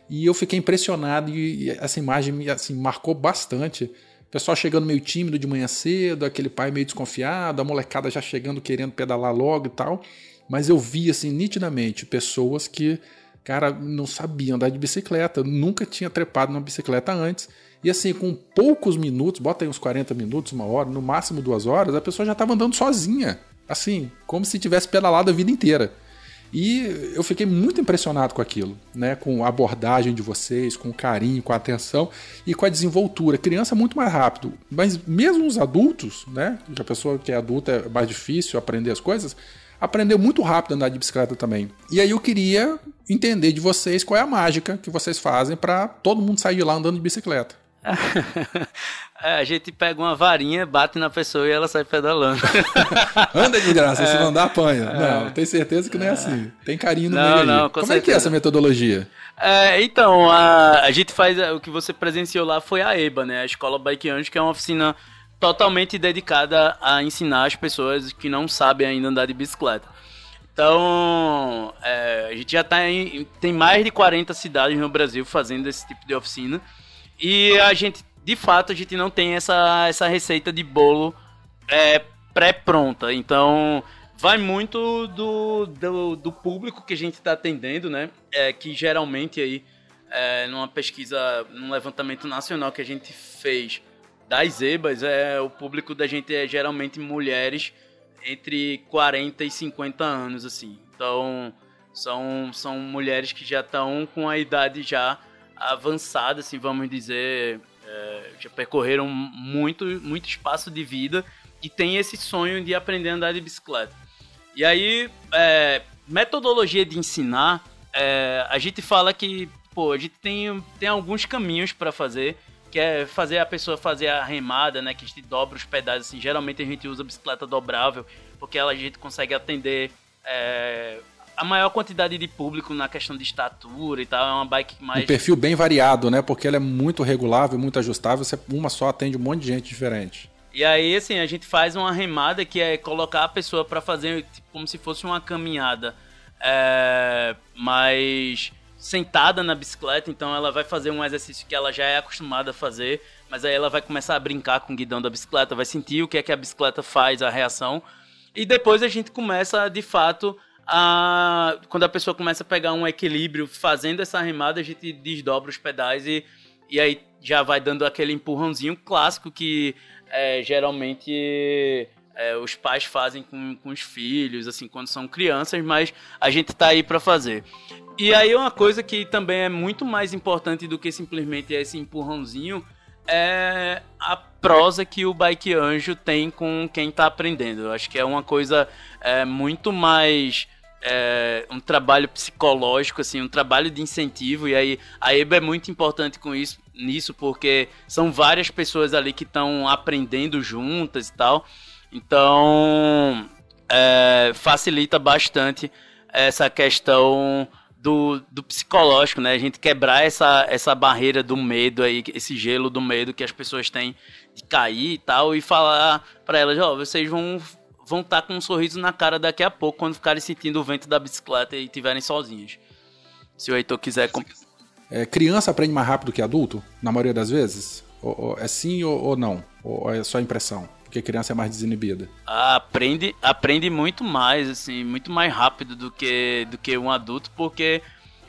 E eu fiquei impressionado e, e essa imagem me assim, marcou bastante. Pessoal chegando meio tímido de manhã cedo, aquele pai meio desconfiado, a molecada já chegando querendo pedalar logo e tal. Mas eu vi assim nitidamente pessoas que, cara, não sabiam andar de bicicleta, nunca tinha trepado numa bicicleta antes. E assim, com poucos minutos, bota aí uns 40 minutos, uma hora, no máximo duas horas, a pessoa já estava andando sozinha. Assim, como se tivesse pedalado a vida inteira. E eu fiquei muito impressionado com aquilo, né? Com a abordagem de vocês, com o carinho, com a atenção e com a desenvoltura. Criança é muito mais rápido, mas mesmo os adultos, né? A pessoa que é adulta é mais difícil aprender as coisas, aprendeu muito rápido a andar de bicicleta também. E aí eu queria entender de vocês qual é a mágica que vocês fazem para todo mundo sair de lá andando de bicicleta. É, a gente pega uma varinha, bate na pessoa e ela sai pedalando. Anda de graça, se não andar, apanha. Não, tenho certeza que não é assim. Tem carinho no Não, meio aí. não, com Como é que é certeza. essa metodologia? É, então, a, a gente faz. O que você presenciou lá foi a EBA, né? A Escola Bike Anjo, que é uma oficina totalmente dedicada a ensinar as pessoas que não sabem ainda andar de bicicleta. Então, é, a gente já tá em, tem mais de 40 cidades no Brasil fazendo esse tipo de oficina. E a gente, de fato, a gente não tem essa, essa receita de bolo é, pré-pronta. Então, vai muito do, do, do público que a gente está atendendo, né? É, que geralmente aí, é, numa pesquisa, num levantamento nacional que a gente fez das EBAs, é, o público da gente é geralmente mulheres entre 40 e 50 anos, assim. Então, são, são mulheres que já estão com a idade já avançada, assim, vamos dizer, é, já percorreram muito, muito espaço de vida e tem esse sonho de aprender a andar de bicicleta. E aí, é, metodologia de ensinar, é, a gente fala que, pô, a gente tem, tem alguns caminhos para fazer, que é fazer a pessoa fazer a remada, né, que a gente dobra os pedais, assim, geralmente a gente usa bicicleta dobrável, porque ela, a gente consegue atender é, a maior quantidade de público na questão de estatura e tal. É uma bike mais. Um perfil bem variado, né? Porque ela é muito regulável, muito ajustável. Você, uma só atende um monte de gente diferente. E aí, assim, a gente faz uma remada que é colocar a pessoa para fazer tipo, como se fosse uma caminhada é, mais sentada na bicicleta. Então, ela vai fazer um exercício que ela já é acostumada a fazer, mas aí ela vai começar a brincar com o guidão da bicicleta, vai sentir o que é que a bicicleta faz, a reação. E depois a gente começa, de fato, a, quando a pessoa começa a pegar um equilíbrio fazendo essa remada, a gente desdobra os pedais e, e aí já vai dando aquele empurrãozinho clássico que é, geralmente é, os pais fazem com, com os filhos, assim, quando são crianças, mas a gente tá aí para fazer. E aí uma coisa que também é muito mais importante do que simplesmente esse empurrãozinho é a prosa que o Bike Anjo tem com quem tá aprendendo. Eu acho que é uma coisa é, muito mais é, um trabalho psicológico, assim, um trabalho de incentivo. E aí a EBA é muito importante com isso, nisso, porque são várias pessoas ali que estão aprendendo juntas e tal. Então é, facilita bastante essa questão do, do psicológico, né? A gente quebrar essa, essa barreira do medo aí, esse gelo do medo que as pessoas têm de cair e tal, e falar para elas, ó, oh, vocês vão vão estar tá com um sorriso na cara daqui a pouco quando ficarem sentindo o vento da bicicleta e estiverem sozinhos. Se o Heitor quiser. É, criança aprende mais rápido que adulto, na maioria das vezes? Ou, ou, é sim ou, ou não? Ou é só impressão? Porque criança é mais desinibida. Aprende, aprende muito mais, assim, muito mais rápido do que, do que um adulto, porque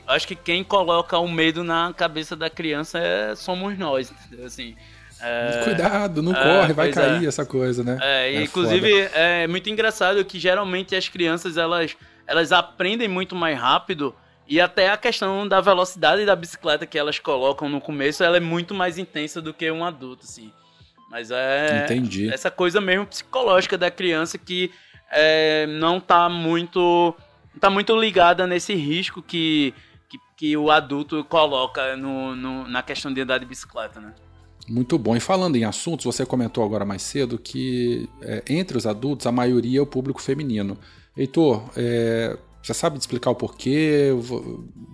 acho que quem coloca o medo na cabeça da criança é, somos nós, entendeu? Assim, é... Cuidado, não é, corre, vai cair é. essa coisa, né? É, é inclusive foda. é muito engraçado que geralmente as crianças elas, elas aprendem muito mais rápido e até a questão da velocidade da bicicleta que elas colocam no começo ela é muito mais intensa do que um adulto, assim. Mas é Entendi. essa coisa mesmo psicológica da criança que é, não tá muito tá muito ligada nesse risco que, que, que o adulto coloca no, no, na questão de andar de bicicleta, né? Muito bom. E falando em assuntos, você comentou agora mais cedo que é, entre os adultos a maioria é o público feminino. Heitor, é, você sabe explicar o porquê?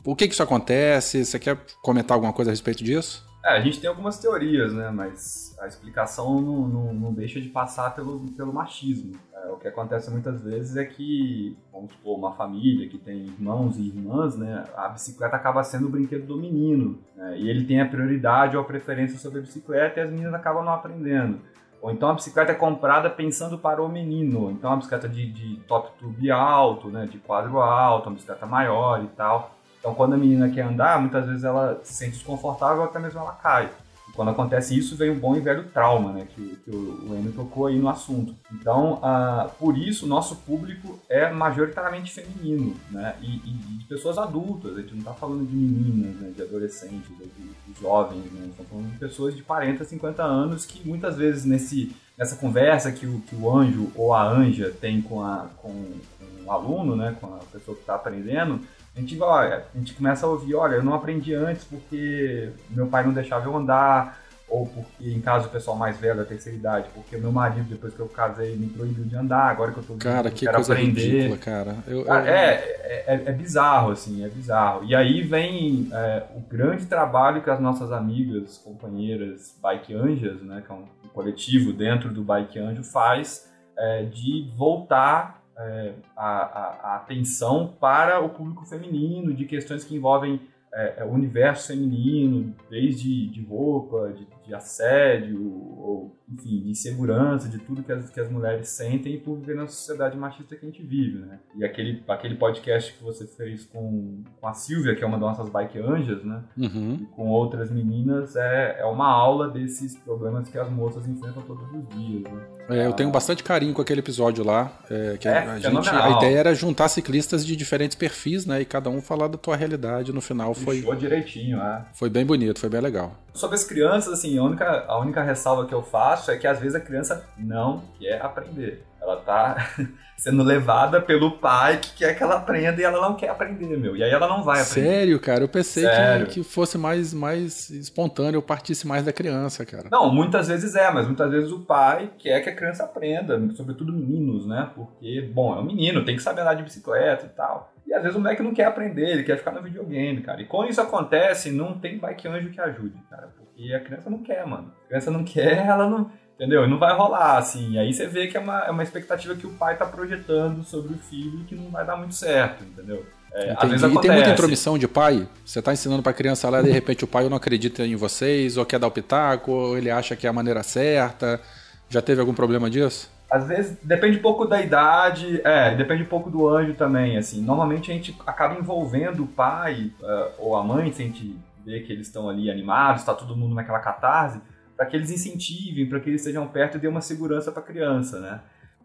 O que, que isso acontece? Você quer comentar alguma coisa a respeito disso? É, a gente tem algumas teorias, né? Mas a explicação não, não, não deixa de passar pelo, pelo machismo. É, o que acontece muitas vezes é que, vamos supor, uma família que tem irmãos e irmãs, né? A bicicleta acaba sendo o brinquedo do menino. Né, e ele tem a prioridade ou a preferência sobre a bicicleta e as meninas acabam não aprendendo. Ou então a bicicleta é comprada pensando para o menino. Então a bicicleta de, de top tube alto, né? De quadro alto, uma bicicleta maior e tal. Então, quando a menina quer andar, muitas vezes ela se sente desconfortável, até mesmo ela cai. E quando acontece isso, vem um bom e velho trauma, né? Que, que o Enio tocou aí no assunto. Então, ah, por isso, o nosso público é majoritariamente feminino, né? E, e, de pessoas adultas. A gente não está falando de meninas, né? de adolescentes, de, de jovens, né? Estamos falando de pessoas de 40, 50 anos que muitas vezes nesse, nessa conversa que o, que o anjo ou a anja tem com, a, com, com o aluno, né? Com a pessoa que está aprendendo a gente, olha, a gente começa a ouvir, olha, eu não aprendi antes porque meu pai não deixava eu andar, ou porque, em caso do pessoal mais velho, da terceira idade, porque meu marido, depois que eu casei, me proibiu de andar, agora que eu tô Cara, que coisa aprender. ridícula, cara. Eu, eu... É, é, é, é, bizarro, assim, é bizarro. E aí vem é, o grande trabalho que as nossas amigas, companheiras Bike Anjas, né, que é um, um coletivo dentro do Bike Anjo, faz é, de voltar é, a, a, a, atenção para o público feminino, de questões que envolvem é, é, o universo feminino, desde de roupa, de, de assédio, ou enfim, de insegurança, de tudo que as, que as mulheres sentem por viver na sociedade machista que a gente vive, né? E aquele, aquele podcast que você fez com, com a Silvia, que é uma das nossas bike anjas, né? Uhum. E com outras meninas, é, é uma aula desses problemas que as moças enfrentam todos os dias, né? É, eu tenho bastante carinho com aquele episódio lá. É, que É, a, gente, fenomenal. a ideia era juntar ciclistas de diferentes perfis, né? E cada um falar da tua realidade. No final foi, Puxou direitinho, é. foi bem bonito, foi bem legal. Sobre as crianças, assim, a única, a única ressalva que eu faço é que às vezes a criança não quer aprender. Ela tá sendo levada pelo pai que quer que ela aprenda e ela não quer aprender, meu. E aí ela não vai aprender. Sério, cara, eu pensei que, que fosse mais, mais espontâneo, partisse mais da criança, cara. Não, muitas vezes é, mas muitas vezes o pai quer que a criança aprenda, sobretudo meninos, né? Porque, bom, é um menino, tem que saber andar de bicicleta e tal. E às vezes o moleque não quer aprender, ele quer ficar no videogame, cara. E quando isso acontece, não tem bike anjo que ajude, cara. Porque a criança não quer, mano. A criança não quer, ela não. Entendeu? E não vai rolar, assim. E aí você vê que é uma, é uma expectativa que o pai tá projetando sobre o filho que não vai dar muito certo, entendeu? É, às vezes E tem muita acontece. intromissão de pai? Você tá ensinando pra criança lá e de repente o pai não acredita em vocês, ou quer dar o pitaco, ou ele acha que é a maneira certa. Já teve algum problema disso? Às vezes depende um pouco da idade, é, depende um pouco do anjo também, assim. Normalmente a gente acaba envolvendo o pai eh, ou a mãe, se a gente vê que eles estão ali animados, tá todo mundo naquela catarse, para que eles incentivem, para que eles estejam perto e dê uma segurança para a criança, né?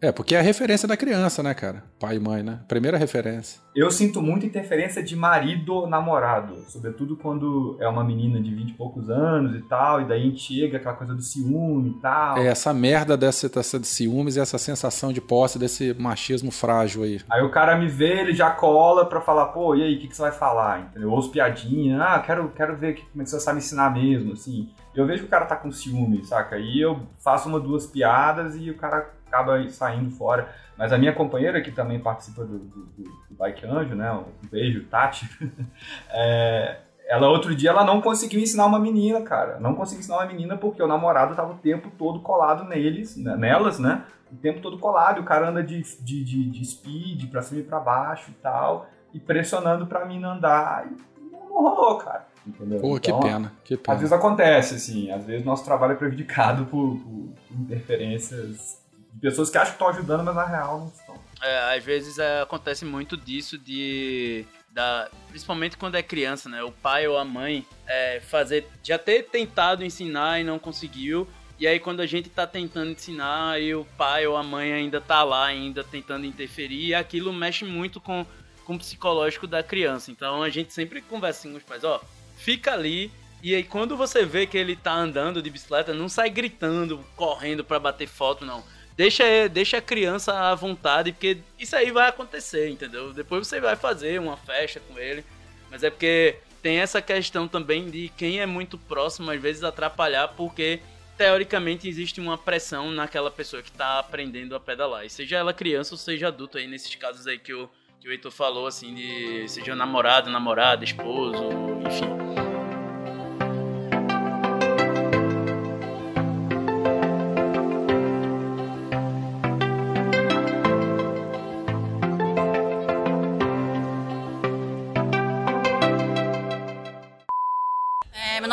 É, porque é a referência da criança, né, cara? Pai e mãe, né? Primeira referência. Eu sinto muita interferência de marido ou namorado, sobretudo quando é uma menina de 20 e poucos anos e tal, e daí a gente chega aquela coisa do ciúme e tal. É essa merda dessa, dessa de ciúmes e essa sensação de posse desse machismo frágil aí. Aí o cara me vê, ele já cola pra falar, pô, e aí, o que, que você vai falar? Entendeu? Ou os piadinhas, ah, quero, quero ver que, como é que você sabe ensinar mesmo, assim. Eu vejo que o cara tá com ciúme, saca? Aí eu faço uma, duas piadas e o cara acaba saindo fora. Mas a minha companheira, que também participa do, do, do- Bike Anjo, né? Um beijo, Tati. É, ela, outro dia, ela não conseguiu ensinar uma menina, cara. Não conseguiu ensinar uma menina porque o namorado tava o tempo todo colado neles, né, nelas, né? O tempo todo colado. E o cara anda de, de, de, de speed pra cima e pra baixo e tal. E pressionando pra mina andar. E não, não rolou, cara. Entendeu? Pô, que Então, pena, que Às pena. vezes acontece, assim. Às vezes nosso trabalho é prejudicado por, por interferências de pessoas que acham que estão ajudando, mas na real não estão. É, às vezes é, acontece muito disso de. Da, principalmente quando é criança, né? O pai ou a mãe é, fazer. Já ter tentado ensinar e não conseguiu. E aí quando a gente tá tentando ensinar e o pai ou a mãe ainda tá lá, ainda tentando interferir, e aquilo mexe muito com, com o psicológico da criança. Então a gente sempre conversa com os pais, ó, fica ali. E aí quando você vê que ele tá andando de bicicleta, não sai gritando, correndo pra bater foto, não deixa, deixa a criança à vontade, porque isso aí vai acontecer, entendeu? Depois você vai fazer uma festa com ele, mas é porque tem essa questão também de quem é muito próximo, às vezes atrapalhar, porque teoricamente existe uma pressão naquela pessoa que tá aprendendo a pedalar, e seja ela criança ou seja adulto aí, nesses casos aí que o, que o Heitor falou, assim, de seja namorado, namorada, esposo, enfim.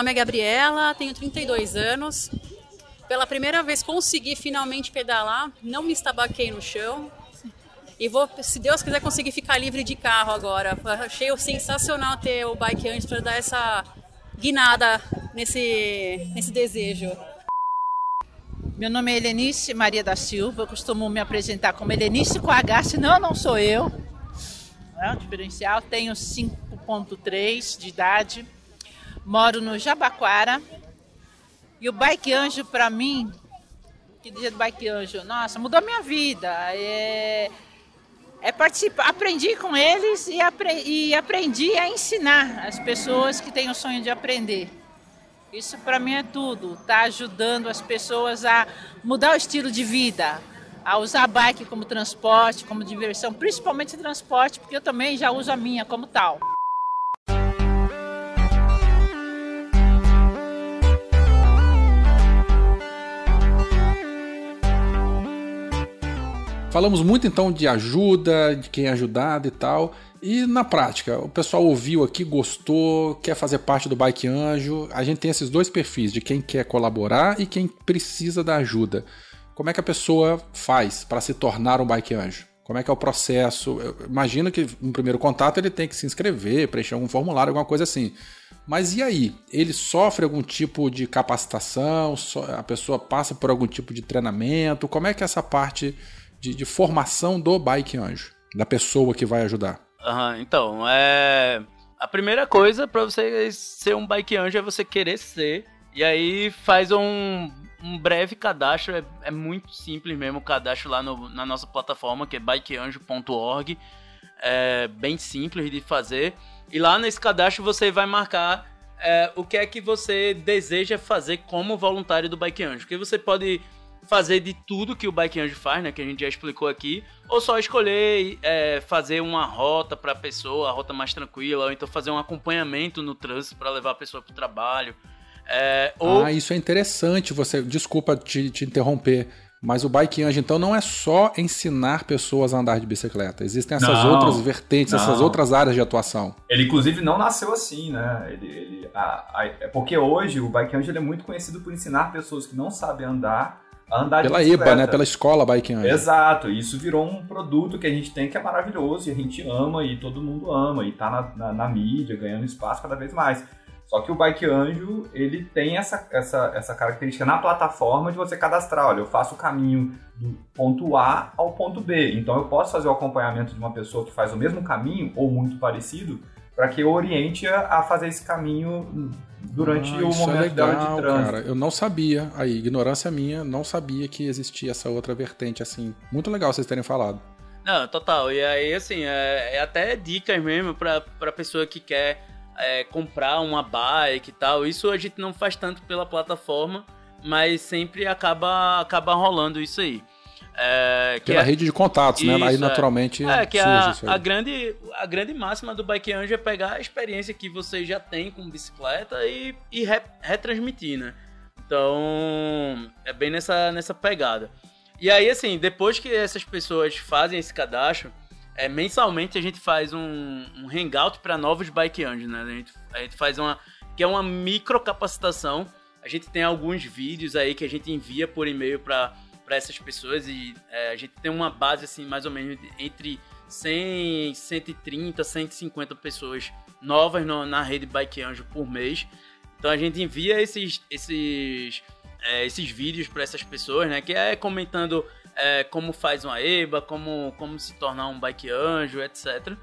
Nome é Gabriela, tenho 32 anos. Pela primeira vez consegui finalmente pedalar, não me estabaquei no chão. E vou, se Deus quiser, conseguir ficar livre de carro agora. Achei sensacional ter o Bike antes para dar essa guinada nesse, nesse desejo. Meu nome é Helenice Maria da Silva, eu costumo me apresentar como Helenice com H, senão não sou eu. É um diferencial, tenho 5.3 de idade, moro no Jabaquara. E o Bike Anjo para mim, que dia do Bike Anjo, nossa, mudou a minha vida. É, é participar, aprendi com eles e, apre, e aprendi a ensinar as pessoas que têm o sonho de aprender. Isso para mim é tudo, tá ajudando as pessoas a mudar o estilo de vida, a usar a bike como transporte, como diversão, principalmente transporte, porque eu também já uso a minha como tal. Falamos muito então de ajuda, de quem é ajudado e tal. E na prática, o pessoal ouviu aqui, gostou, quer fazer parte do Bike Anjo. A gente tem esses dois perfis, de quem quer colaborar e quem precisa da ajuda. Como é que a pessoa faz para se tornar um Bike Anjo? Como é que é o processo? Eu imagino que no primeiro contato ele tem que se inscrever, preencher algum formulário, alguma coisa assim. Mas e aí? Ele sofre algum tipo de capacitação? A pessoa passa por algum tipo de treinamento? Como é que é essa parte de, de formação do Bike Anjo? Da pessoa que vai ajudar? Uhum, então, é. A primeira coisa para você ser um bike anjo é você querer ser. E aí faz um, um breve cadastro, é, é, muito simples mesmo o cadastro lá no, na nossa plataforma, que é bikeanjo.org. É bem simples de fazer. E lá nesse cadastro você vai marcar é, o que é que você deseja fazer como voluntário do Bike Anjo. Porque você pode fazer de tudo que o Bike Anjo faz, né? Que a gente já explicou aqui. Ou só escolher é, fazer uma rota para a pessoa, a rota mais tranquila. Ou então fazer um acompanhamento no trânsito para levar a pessoa para o trabalho. É, ou... Ah, isso é interessante. Você, desculpa te, te interromper. Mas o Bike Anjo, então, não é só ensinar pessoas a andar de bicicleta. Existem essas não, outras vertentes, não. essas outras áreas de atuação. Ele, inclusive, não nasceu assim, né? Ele, ele, a, a, é porque hoje o Bike Anjo é muito conhecido por ensinar pessoas que não sabem andar andar Pela IBA, né? Pela escola Bike Anjo. Exato, isso virou um produto que a gente tem que é maravilhoso e a gente ama e todo mundo ama e tá na, na, na mídia, ganhando espaço cada vez mais. Só que o Bike Anjo, ele tem essa, essa, essa característica na plataforma de você cadastrar. Olha, eu faço o caminho do ponto A ao ponto B. Então eu posso fazer o acompanhamento de uma pessoa que faz o mesmo caminho ou muito parecido para que eu oriente a fazer esse caminho durante ah, o é momento é legal, dela de trânsito. Cara, eu não sabia, aí, ignorância minha, não sabia que existia essa outra vertente assim. Muito legal vocês terem falado. Não, total. E aí, assim, é, é até dicas mesmo para pra pessoa que quer é, comprar uma bike e tal. Isso a gente não faz tanto pela plataforma, mas sempre acaba, acaba rolando isso aí. É, Pela é, rede de contatos, isso, né? Aí é. naturalmente. É, que a, a, grande, a grande máxima do Bike Anjo é pegar a experiência que você já tem com bicicleta e, e re, retransmitir, né? Então, é bem nessa, nessa pegada. E aí, assim, depois que essas pessoas fazem esse cadastro, é, mensalmente a gente faz um, um hangout para novos bike anjos, né? A gente, a gente faz uma que é uma micro capacitação. A gente tem alguns vídeos aí que a gente envia por e-mail para essas pessoas e é, a gente tem uma base assim mais ou menos entre 100, 130, 150 pessoas novas no, na rede Bike Anjo por mês. Então a gente envia esses esses é, esses vídeos para essas pessoas, né? Que é comentando é, como faz uma EBA, como, como se tornar um bike anjo, etc.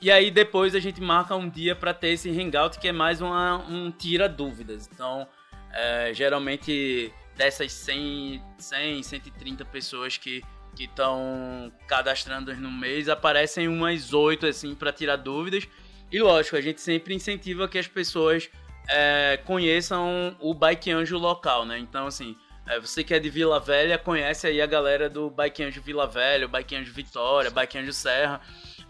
E aí depois a gente marca um dia para ter esse hangout que é mais uma, um tira dúvidas. Então, é, geralmente dessas 100, 100, 130 pessoas que que estão cadastrando no mês, aparecem umas oito assim para tirar dúvidas. E lógico, a gente sempre incentiva que as pessoas é, conheçam o bike anjo local, né? Então assim, é, você que é de Vila Velha conhece aí a galera do Bike Anjo Vila Velha, Bike Anjo Vitória, Bike Anjo Serra.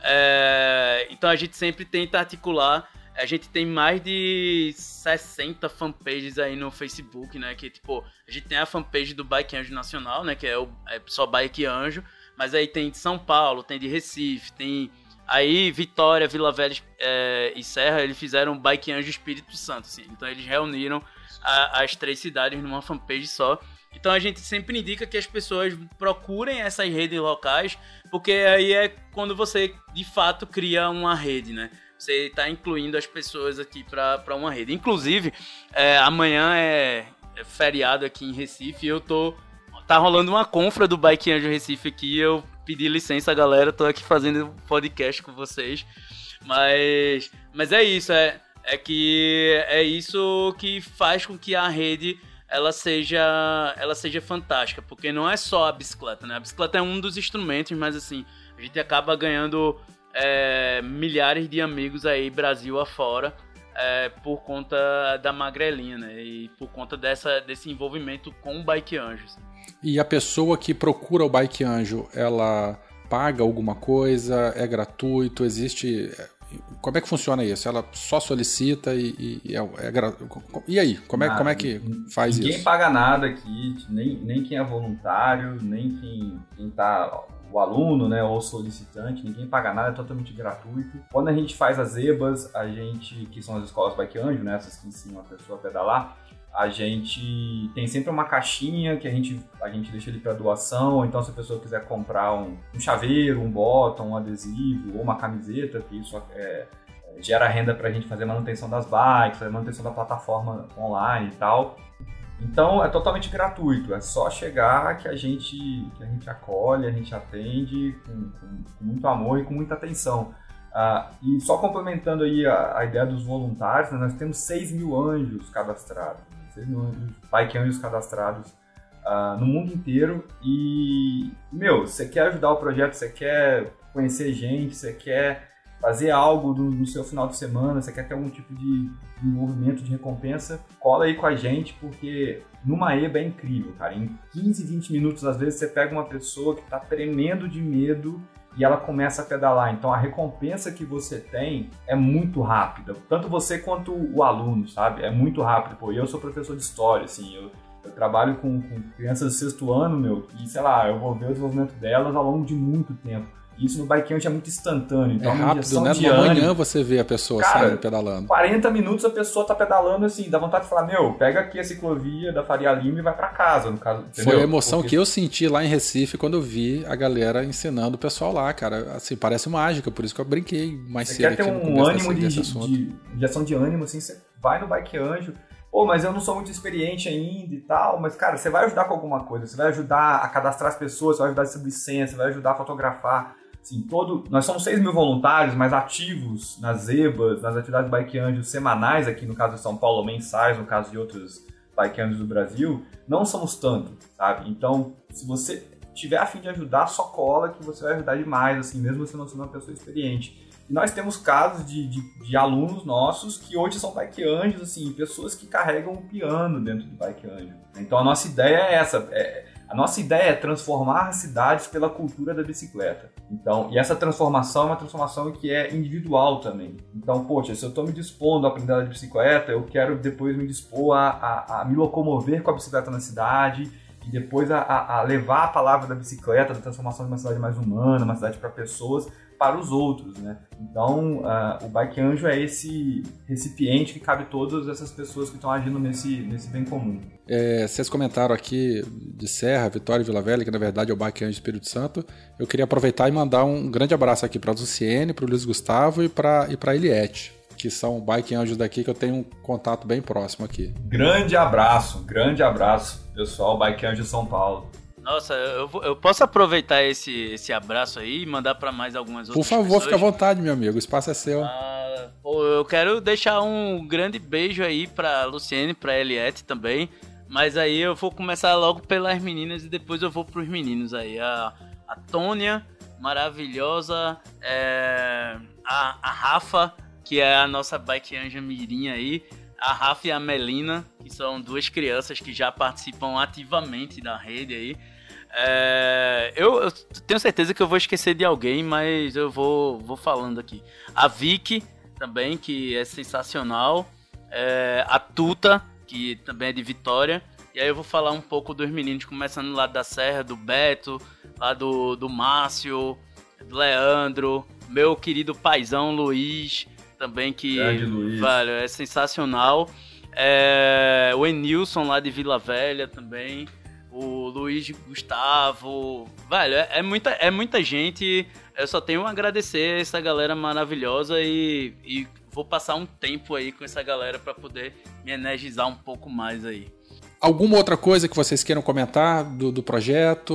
É, então a gente sempre tenta articular. A gente tem mais de 60 fanpages aí no Facebook, né? Que tipo, a gente tem a fanpage do Bike Anjo Nacional, né? Que é, o, é só Bike Anjo. Mas aí tem de São Paulo, tem de Recife, tem Aí Vitória, Vila Velha é, e Serra, eles fizeram Bike Anjo Espírito Santo, assim. Então eles reuniram a, as três cidades numa fanpage só. Então a gente sempre indica que as pessoas procurem essas redes locais, porque aí é quando você de fato cria uma rede, né? Você está incluindo as pessoas aqui para uma rede. Inclusive, é, amanhã é, é, feriado aqui em Recife e eu tô. Tá rolando uma confra do Bike Anjo Recife aqui. Eu pedi licença, galera. Tô aqui fazendo podcast com vocês. Mas, mas é isso, é é que é isso que faz com que a rede ela seja ela seja fantástica, porque não é só a bicicleta, né? A bicicleta é um dos instrumentos, mas assim, a gente acaba ganhando é, milhares de amigos aí Brasil afora é, por conta da magrelinha, né? E por conta dessa, desse envolvimento com o Bike Anjo. Assim. E a pessoa que procura o Bike Anjo, ela paga alguma coisa? É gratuito? Existe como é que funciona isso? Ela só solicita e, e, é, é, e aí? Como é, como é que faz ninguém isso? Ninguém paga nada aqui, nem, nem quem é voluntário, nem quem, quem tá o aluno, né, ou solicitante, ninguém paga nada, é totalmente gratuito. Quando a gente faz as EBAs, a gente, que são as escolas Bike Anjo, né, essas que ensinam a pessoa a pedalar, a gente tem sempre uma caixinha que a gente, a gente deixa ali para doação, então se a pessoa quiser comprar um, um chaveiro, um bottom, um adesivo ou uma camiseta, que isso é, é gera renda para a gente fazer manutenção das bikes, fazer manutenção da plataforma online e tal. Então é totalmente gratuito, é só chegar que a gente, que a gente acolhe, a gente atende com, com, com muito amor e com muita atenção. Ah, e só complementando aí a, a ideia dos voluntários, né, nós temos 6 mil anjos cadastrados, 6 mil anjos, bike anjos cadastrados ah, no mundo inteiro. E, meu, você quer ajudar o projeto, você quer conhecer gente, você quer fazer algo no, no, seu final de semana, você quer ter algum tipo de, envolvimento, de recompensa, cola aí com a gente, porque numa EBA é incrível, cara. Em 15, 20 minutos, às vezes, você pega uma pessoa que está tremendo de medo e ela começa a pedalar. Então a recompensa que você tem é muito rápida, tanto você quanto o aluno, sabe? É muito rápido. Pô, eu sou professor de história, assim, eu, eu trabalho com, com crianças de sexto ano, meu, e sei lá, eu vou ver o desenvolvimento delas ao longo de muito tempo. Isso no bike é muito instantâneo. Então, é rápido, né? De manhã você vê a pessoa Cara, saindo pedalando. 40 minutos a pessoa tá pedalando assim, dá vontade de falar, meu, pega aqui a ciclovia da Faria Lima e vai para casa, no caso. Entendeu? Foi a emoção Porque... que eu senti lá em Recife quando eu vi a galera ensinando o pessoal lá, cara. Assim, parece mágica, por isso que eu brinquei mais você cedo quer ter um ânimo de, de, de ação de ânimo, assim, você vai no Bike Anjo, pô, mas eu não sou muito experiente ainda e tal, mas, cara, você vai ajudar com alguma coisa, você vai ajudar a cadastrar as pessoas, você vai ajudar a distribuir senha, você vai ajudar a fotografar, Assim, todo, nós somos 6 mil voluntários, mas ativos nas EBAs, nas atividades Bike Anjos semanais, aqui no caso de São Paulo, mensais, no caso de outros Bike Anjos do Brasil, não somos tanto, sabe? Então, se você tiver a fim de ajudar, só cola que você vai ajudar demais, assim, mesmo você não sendo uma pessoa experiente. E nós temos casos de, de, de, alunos nossos que hoje são bike anjos, assim, pessoas que carregam um piano dentro do bike anjo. Então a nossa ideia é essa, é, a nossa ideia é transformar as cidades pela cultura da bicicleta. Então, e essa transformação é uma transformação que é individual também. Então, poxa, se eu estou me dispondo a aprender de bicicleta, eu quero depois me dispor a, a, a me locomover com a bicicleta na cidade e depois a, a, levar a palavra da bicicleta, da transformação de uma cidade mais humana, uma cidade para pessoas, para os outros, né? Então, uh, o Bike Anjo é esse recipiente que cabe todas essas pessoas que estão agindo nesse, nesse bem comum. É, vocês comentaram aqui de Serra, Vitória e Vila Velha, que na verdade é o Bike Anjo Espírito Santo. Eu queria aproveitar e mandar um grande abraço aqui para a Luciene, para o Luiz Gustavo e para e a Eliette, que são Bike Anjos daqui que eu tenho um contato bem próximo aqui. Grande abraço, grande abraço, pessoal, Bike Anjo São Paulo. Nossa, eu, eu posso aproveitar esse, esse abraço aí e mandar para mais algumas outras Por favor, pessoas? fica à vontade, meu amigo. O espaço é seu. Ah, eu quero deixar um grande beijo aí pra Luciene, pra Eliette também. Mas aí eu vou começar logo pelas meninas e depois eu vou pros meninos aí. A, a Tônia, maravilhosa. É, a, a Rafa, que é a nossa bike anja mirim aí. A Rafa e a Melina, que são duas crianças que já participam ativamente da rede aí. É, eu, eu, tenho certeza que eu vou esquecer de alguém, mas eu vou, vou falando aqui. A Vicky, também, que é sensacional. É, a Tuta, que também é de Vitória. E aí eu vou falar um pouco dos meninos, começando lá da Serra, do Beto, lá do, do Márcio, do Leandro, meu querido paizão Luiz, também que. Velho, é sensacional. É, o Enilson lá de Vila Velha também o Luiz Gustavo. Velho, é, é, muita, é muita gente. Eu só tenho a agradecer essa galera maravilhosa e, e vou passar um tempo aí com essa galera para poder me energizar um pouco mais aí. Alguma outra coisa que vocês queiram comentar do, do projeto?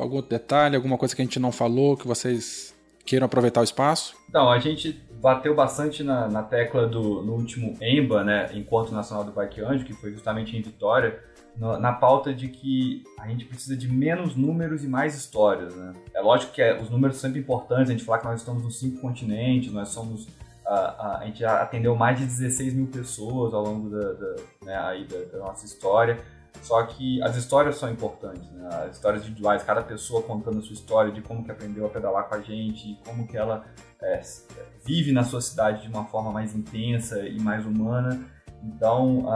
Algum detalhe, alguma coisa que a gente não falou, que vocês queiram aproveitar o espaço? Não, a gente bateu bastante na, na tecla do no último EMBA, né, Encontro Nacional do Bike Anjo, que foi justamente em Vitória, na pauta de que a gente precisa de menos números e mais histórias, né? É lógico que é, os números são sempre importantes, a gente falar que nós estamos nos cinco continentes, nós somos... a gente já atendeu mais de 16 mil pessoas ao longo da, da, né, da, da nossa história, só que as histórias são importantes, né? As histórias individuais, cada pessoa contando a sua história de como que aprendeu a pedalar com a gente, e como que ela é, vive na sua cidade de uma forma mais intensa e mais humana. Então,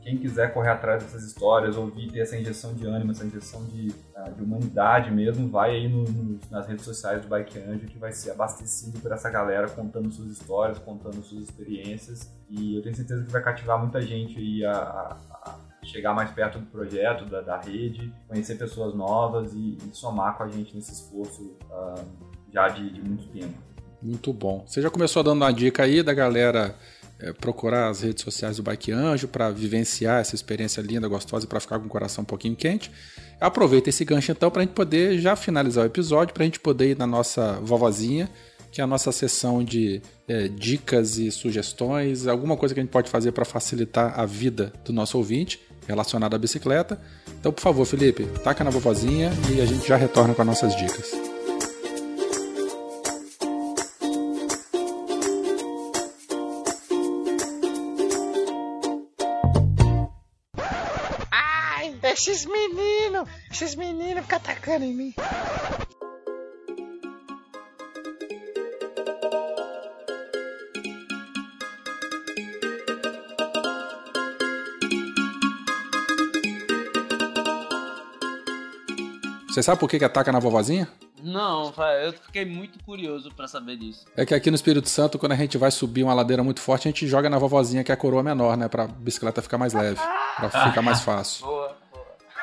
quem quiser correr atrás dessas histórias, ouvir, ter essa injeção de ânimo, essa injeção de, uh, de humanidade mesmo, vai aí no, no, nas redes sociais do Bike Anjo, que vai ser abastecido por essa galera contando suas histórias, contando suas experiências. E eu tenho certeza que vai cativar muita gente aí a, a chegar mais perto do projeto, da, da rede, conhecer pessoas novas e, e, somar com a gente nesse esforço uh, já de, de muito tempo. Muito bom. Você já começou dando uma dica aí da galera é, procurar as redes sociais do Bike Anjo para vivenciar essa experiência linda, gostosa e para ficar com o coração um pouquinho quente. Aproveita esse gancho então para a gente poder já finalizar o episódio, para a gente poder ir na nossa vovozinha, que é a nossa sessão de é, dicas e sugestões, alguma coisa que a gente pode fazer para facilitar a vida do nosso ouvinte relacionada à bicicleta. Então, por favor, Felipe, taca na vovozinha e a gente já retorna com as nossas dicas. Esses meninos, esses meninos ficam atacando em mim. Você sabe por que, que ataca na vovozinha? Não, eu fiquei muito curioso para saber disso. É que aqui no Espírito Santo, quando a gente vai subir uma ladeira muito forte, a gente joga na vovozinha, que é a coroa menor, né? Pra bicicleta ficar mais leve, pra ficar mais fácil. Boa.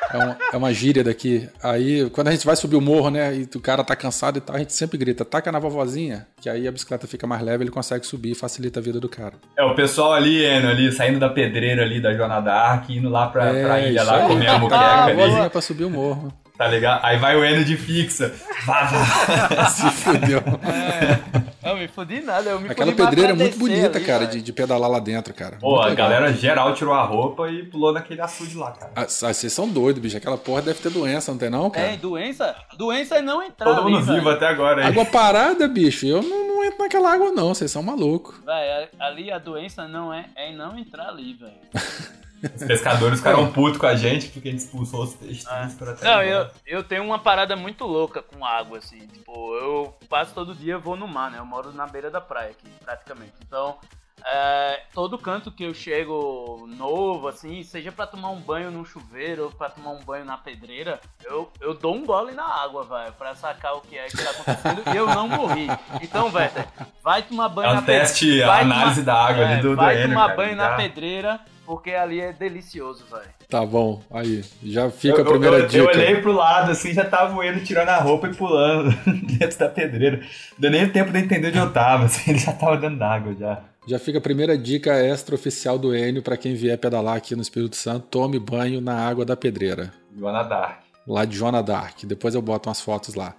É uma, é uma gíria daqui. Aí, quando a gente vai subir o morro, né, e o cara tá cansado e tal, a gente sempre grita, taca na vovozinha, que aí a bicicleta fica mais leve, ele consegue subir e facilita a vida do cara. É, o pessoal ali, Eno, ali, saindo da pedreira ali da Joana Dark, indo lá pra, é, pra ilha lá, comer a muqueca ah, ali. a vovozinha pra subir o morro. Tá ligado? Aí vai o Eno de fixa. Vá, vá. Se fudeu. É. Eu me fudi nada, eu me Aquela pedreira é muito bonita, ali, cara, de, de pedalar lá dentro, cara. Pô, Muito a legal. galera geral tirou a roupa e pulou naquele açude lá, cara. Ah, vocês são doidos, bicho. Aquela porra deve ter doença, não tem não, cara? É, doença? Doença é não entrar Todo ali, mundo vivo até agora aí. Água parada, bicho. Eu não, não entro naquela água, não. Vocês são malucos. Véi, ali a doença não é, é não entrar ali, velho. Os pescadores ficaram putos com a gente porque a gente expulsou os peixes todos pra. Não, eu, eu tenho uma parada muito louca com água, assim. Tipo, eu passo todo dia, vou no mar, né? Eu moro na beira da praia aqui, praticamente. Então, é, todo canto que eu chego novo, assim, seja pra tomar um banho num chuveiro ou pra tomar um banho na pedreira, eu, eu dou um gole na água, velho, pra sacar o que é que tá acontecendo e eu não morri. Então, Werther, vai tomar banho É um na pedreira. teste, a análise da água ali do- do Vai Enio, tomar cara, banho tá? na pedreira, porque ali é delicioso, velho. Tá bom, aí. Já fica eu, a primeira eu, dica. Eu olhei pro lado, assim, já tava o Eno tirando a roupa e pulando dentro da pedreira. Deu nem tempo de entender onde eu tava, assim, ele já tava dentro d'água já. Já fica a primeira dica extra oficial do Enio pra quem vier pedalar aqui no Espírito Santo: tome banho na água da pedreira. Joana Dark. Lá de Joana Dark. Depois eu boto umas fotos lá.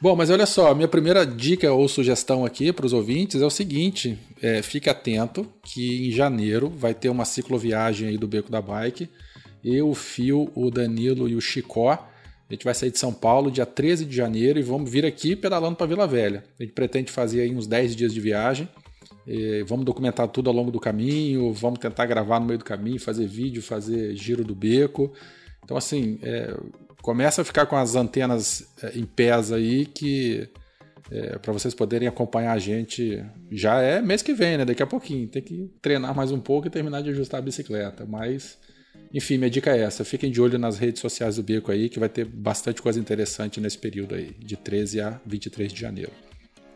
Bom, mas olha só, a minha primeira dica ou sugestão aqui para os ouvintes é o seguinte: é, fique atento que em janeiro vai ter uma cicloviagem aí do Beco da Bike. Eu, o Fio, o Danilo e o Chicó. A gente vai sair de São Paulo dia 13 de janeiro e vamos vir aqui pedalando para Vila Velha. A gente pretende fazer aí uns 10 dias de viagem. E vamos documentar tudo ao longo do caminho, vamos tentar gravar no meio do caminho, fazer vídeo, fazer giro do beco. Então, assim, é, começa a ficar com as antenas é, em pés aí que é, para vocês poderem acompanhar a gente já é mês que vem, né? Daqui a pouquinho. Tem que treinar mais um pouco e terminar de ajustar a bicicleta. Mas, enfim, minha dica é essa. Fiquem de olho nas redes sociais do Beco aí, que vai ter bastante coisa interessante nesse período aí, de 13 a 23 de janeiro.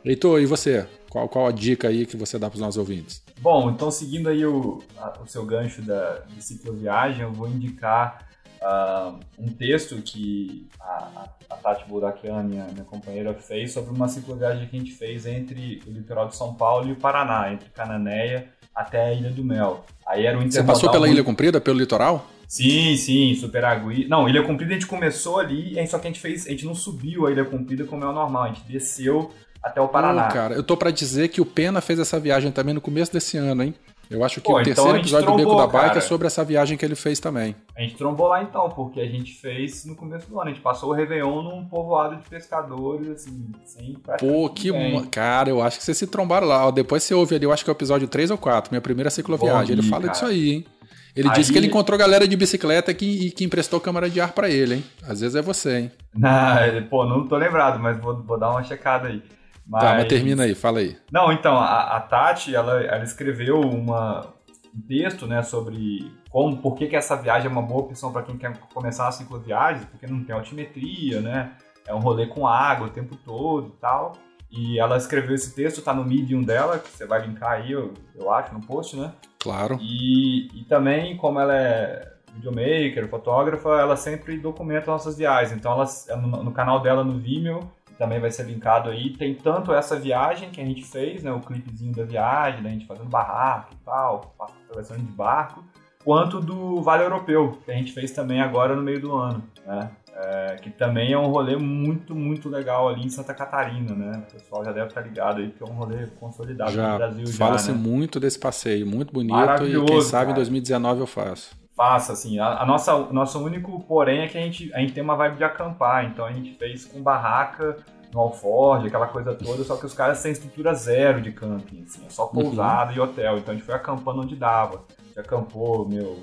Heitor, e você? Qual, qual a dica aí que você dá para os nossos ouvintes? Bom, então seguindo aí o, a- o seu gancho da, de cicloviagem, eu vou indicar ah, um texto que a, a, Tati Burakian, minha, minha companheira, fez sobre uma cicloviagem que a gente fez entre o litoral de São Paulo e o Paraná, entre Cananéia até a Ilha do Mel. Aí era um Você passou pela Ilha Comprida, pelo litoral? Sim, sim, Superagui. Não, Ilha Comprida a gente começou ali, só que a gente fez, a gente não subiu a Ilha Comprida como é o normal, a gente desceu até o Paraná. Pô, cara, eu tô para dizer que o Pena fez essa viagem também no começo desse ano, hein? Eu acho que Pô, o então terceiro episódio do Beco trombou, da Bike é sobre essa viagem que ele fez também. A gente trombou lá então, porque a gente fez no começo do ano. A gente passou o Réveillon num povoado de pescadores, assim, sem Pô, que. ninguém. Cara, eu acho que vocês se trombaram lá. ó. Depois você ouve ali, eu acho que é o episódio 3 ou 4, minha primeira cicloviagem. Ele fala cara. disso aí, hein? Ele Aí- disse que ele encontrou galera de bicicleta que, e que emprestou câmara de ar pra ele, hein? Às vezes é você, hein? Não, pô, não tô lembrado, mas vou, vou dar uma checada aí. Tá, mas termina aí, fala aí. Não, então, a, a Tati, ela, ela escreveu uma, um texto, né, sobre como, por que, que essa viagem é uma boa opção para quem quer começar uma cicloviagem, porque não tem altimetria, né, é um rolê com água o tempo todo e tal. E ela escreveu esse texto, tá no Medium dela, que você vai linkar aí, eu, eu acho, no post, né? Claro. E, e também, como ela é videomaker, fotógrafa, ela sempre documenta nossas viagens. Então, ela, no, no canal dela no Vimeo, também vai ser linkado aí, tem tanto essa viagem que a gente fez, né? O clipezinho da viagem, né, a gente fazendo barraco e tal, atravessando de barco, quanto do Vale Europeu, que a gente fez também agora no meio do ano, né? É, que também é um rolê muito, muito legal ali em Santa Catarina, né? O pessoal já deve estar ligado aí que é um rolê consolidado já no Brasil Fala-se né? muito desse passeio, muito bonito e quem sabe cara. em 2019 eu faço. Faça, assim, a, a nossa, o nosso único porém é que a gente, a gente tem uma vibe de acampar, então a gente fez com barraca no alforge, aquela coisa toda, só que os caras têm estrutura zero de camping, assim, é só pousada uhum. e hotel, então a gente foi acampando onde dava. A gente acampou, meu,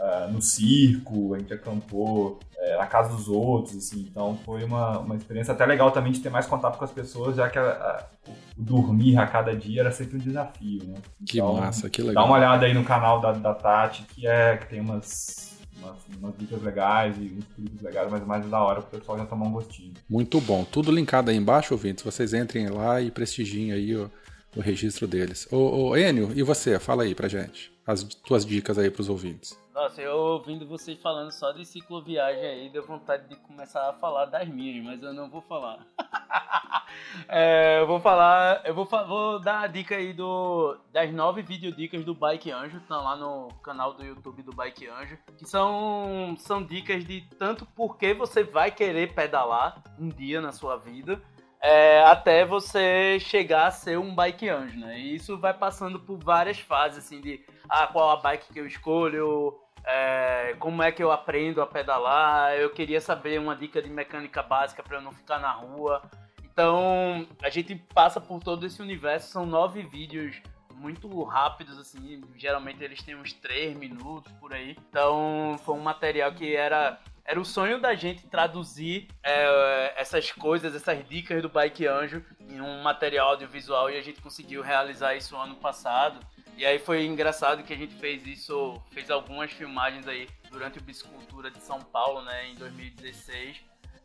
uh, no circo, a gente acampou uh, na casa dos outros, assim, então foi uma, uma experiência até legal também de ter mais contato com as pessoas, já que a, a, o dormir a cada dia era sempre um desafio, né? Que então, massa, que legal. Dá uma olhada aí no canal da, da Tati, que, é, que tem umas umas, umas, dicas legais e uns clipes legais, mas mais da hora pro pessoal já tomar um gostinho. Muito bom. Tudo linkado aí embaixo, ouvintes. Vocês entrem lá e prestigiem aí o, o registro deles. Ô, ô, Enio, e você? Fala aí pra gente. As tuas dicas aí pros ouvintes. Nossa, eu ouvindo vocês falando só de cicloviagem aí, deu vontade de começar a falar das minhas, mas eu não vou falar. é, eu vou falar, eu vou, vou dar a dica aí do, das nove videodicas do Bike Anjo, estão lá no canal do YouTube do Bike Anjo, que são, são dicas de tanto porque você vai querer pedalar um dia na sua vida, é, até você chegar a ser um bike anjo, né? E isso vai passando por várias fases, assim, de ah, qual a bike que eu escolho, é, como é que eu aprendo a pedalar, eu queria saber uma dica de mecânica básica para eu não ficar na rua. Então, a gente passa por todo esse universo, são nove vídeos muito rápidos, assim, geralmente eles têm uns três minutos por aí. Então, foi um material que era era o sonho da gente traduzir é, essas coisas, essas dicas do Bike Anjo em um material audiovisual e a gente conseguiu realizar isso ano passado. E aí foi engraçado que a gente fez isso, fez algumas filmagens aí durante o Biscultura de São Paulo, né, em 2016.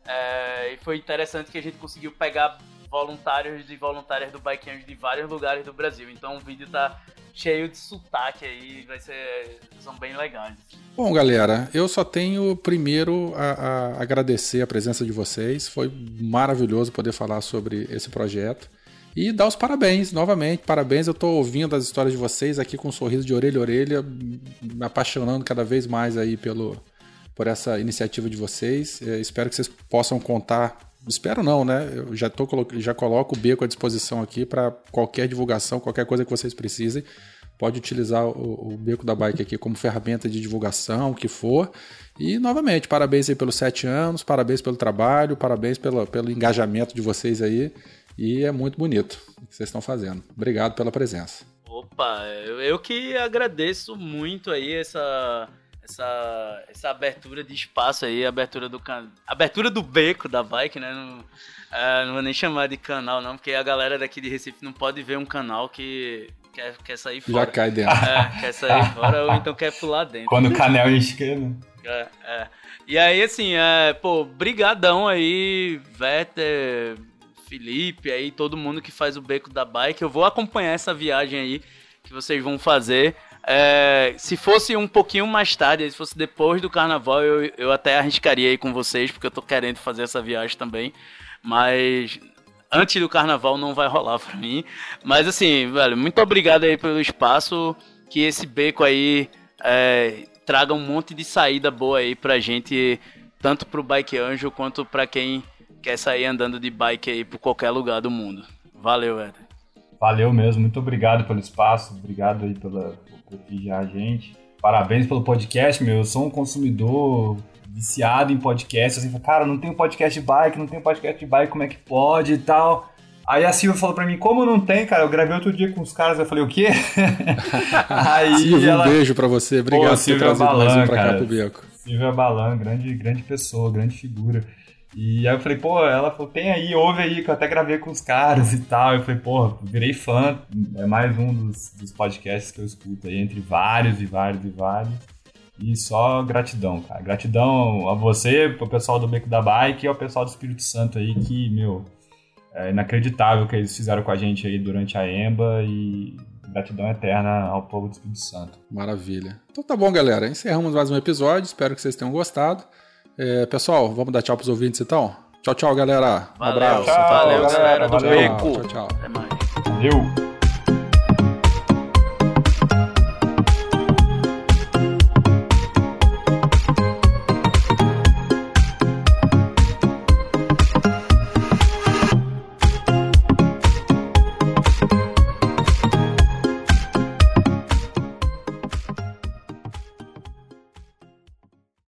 É, e foi interessante que a gente conseguiu pegar voluntários e voluntárias do Bike Anjo de vários lugares do Brasil. Então o vídeo tá cheio de sotaque aí, vai ser. são bem legais. Bom, galera, eu só tenho primeiro a, a agradecer a presença de vocês. Foi maravilhoso poder falar sobre esse projeto. E dar os parabéns, novamente, parabéns. Eu estou ouvindo as histórias de vocês aqui com um sorriso de orelha a orelha, me apaixonando cada vez mais aí pelo, por essa iniciativa de vocês. Eu espero que vocês possam contar. Espero não, né? Eu já, tô, já coloco o beco à disposição aqui para qualquer divulgação, qualquer coisa que vocês precisem. Pode utilizar o, o, beco da bike aqui como ferramenta de divulgação, o que for. E novamente, parabéns aí pelos sete anos, parabéns pelo trabalho, parabéns pelo engajamento de vocês aí. E é muito bonito o que vocês estão fazendo. Obrigado pela presença. Opa, eu, que agradeço muito aí essa, essa, essa abertura de espaço aí, abertura do can... abertura do beco da bike, né? Não, é, não vou nem chamar de canal, não, porque a galera daqui de Recife não pode ver um canal que quer, quer sair fora. Já cai dentro. É, quer sair fora ou então quer pular dentro. Quando o canal é esquerdo. É, é. E aí, assim, é, pô, brigadão aí, Vetter Felipe, aí todo mundo que faz o beco da bike. Eu vou acompanhar essa viagem aí que vocês vão fazer. É, se fosse um pouquinho mais tarde, se fosse depois do carnaval, eu, eu até arriscaria aí com vocês, porque eu tô querendo fazer essa viagem também. Mas antes do carnaval não vai rolar pra mim. Mas assim, velho, muito obrigado aí pelo espaço. Que esse beco aí é, traga um monte de saída boa aí pra gente, tanto pro Bike Anjo quanto pra quem quer sair andando de bike aí por qualquer lugar do mundo. Valeu, Éder. Valeu mesmo, muito obrigado pelo espaço, obrigado aí pela, por prestigiar a gente. Parabéns pelo podcast, meu. Eu sou um consumidor viciado em podcast. Assim, cara, não tem podcast de bike, não tem podcast de bike, como é que pode e tal. Aí a Silvia falou pra mim, como não tem, cara? Eu gravei outro dia com os caras, eu falei, o quê? Aí Silvia, ela... um beijo pra você. Obrigado Pô, por ter trazido Balan, mais um pra cara. cá pro Beco. Silvia Balan, grande, grande pessoa, grande figura. E aí eu falei, pô, ela falou, tem aí, ouve aí, que eu até gravei com os caras e tal. Eu falei, pô, virei fã. É mais um dos, dos podcasts que eu escuto aí, entre vários e vários e vários. E só gratidão, cara. Gratidão a você, pro pessoal do Beco da Bike e ao pessoal do Espírito Santo aí, que, meu, é inacreditável o que eles fizeram com a gente aí durante a EMBA e gratidão eterna ao povo do Espírito Santo. Maravilha. Então tá bom, galera. Encerramos mais um episódio. Espero que vocês tenham gostado. É, pessoal, vamos dar tchau pros ouvintes então? Tchau, tchau, galera. Um Valeu, abraço. valeu, galera do Tchau, Beco. Tchau, tchau. Até mais. Valeu!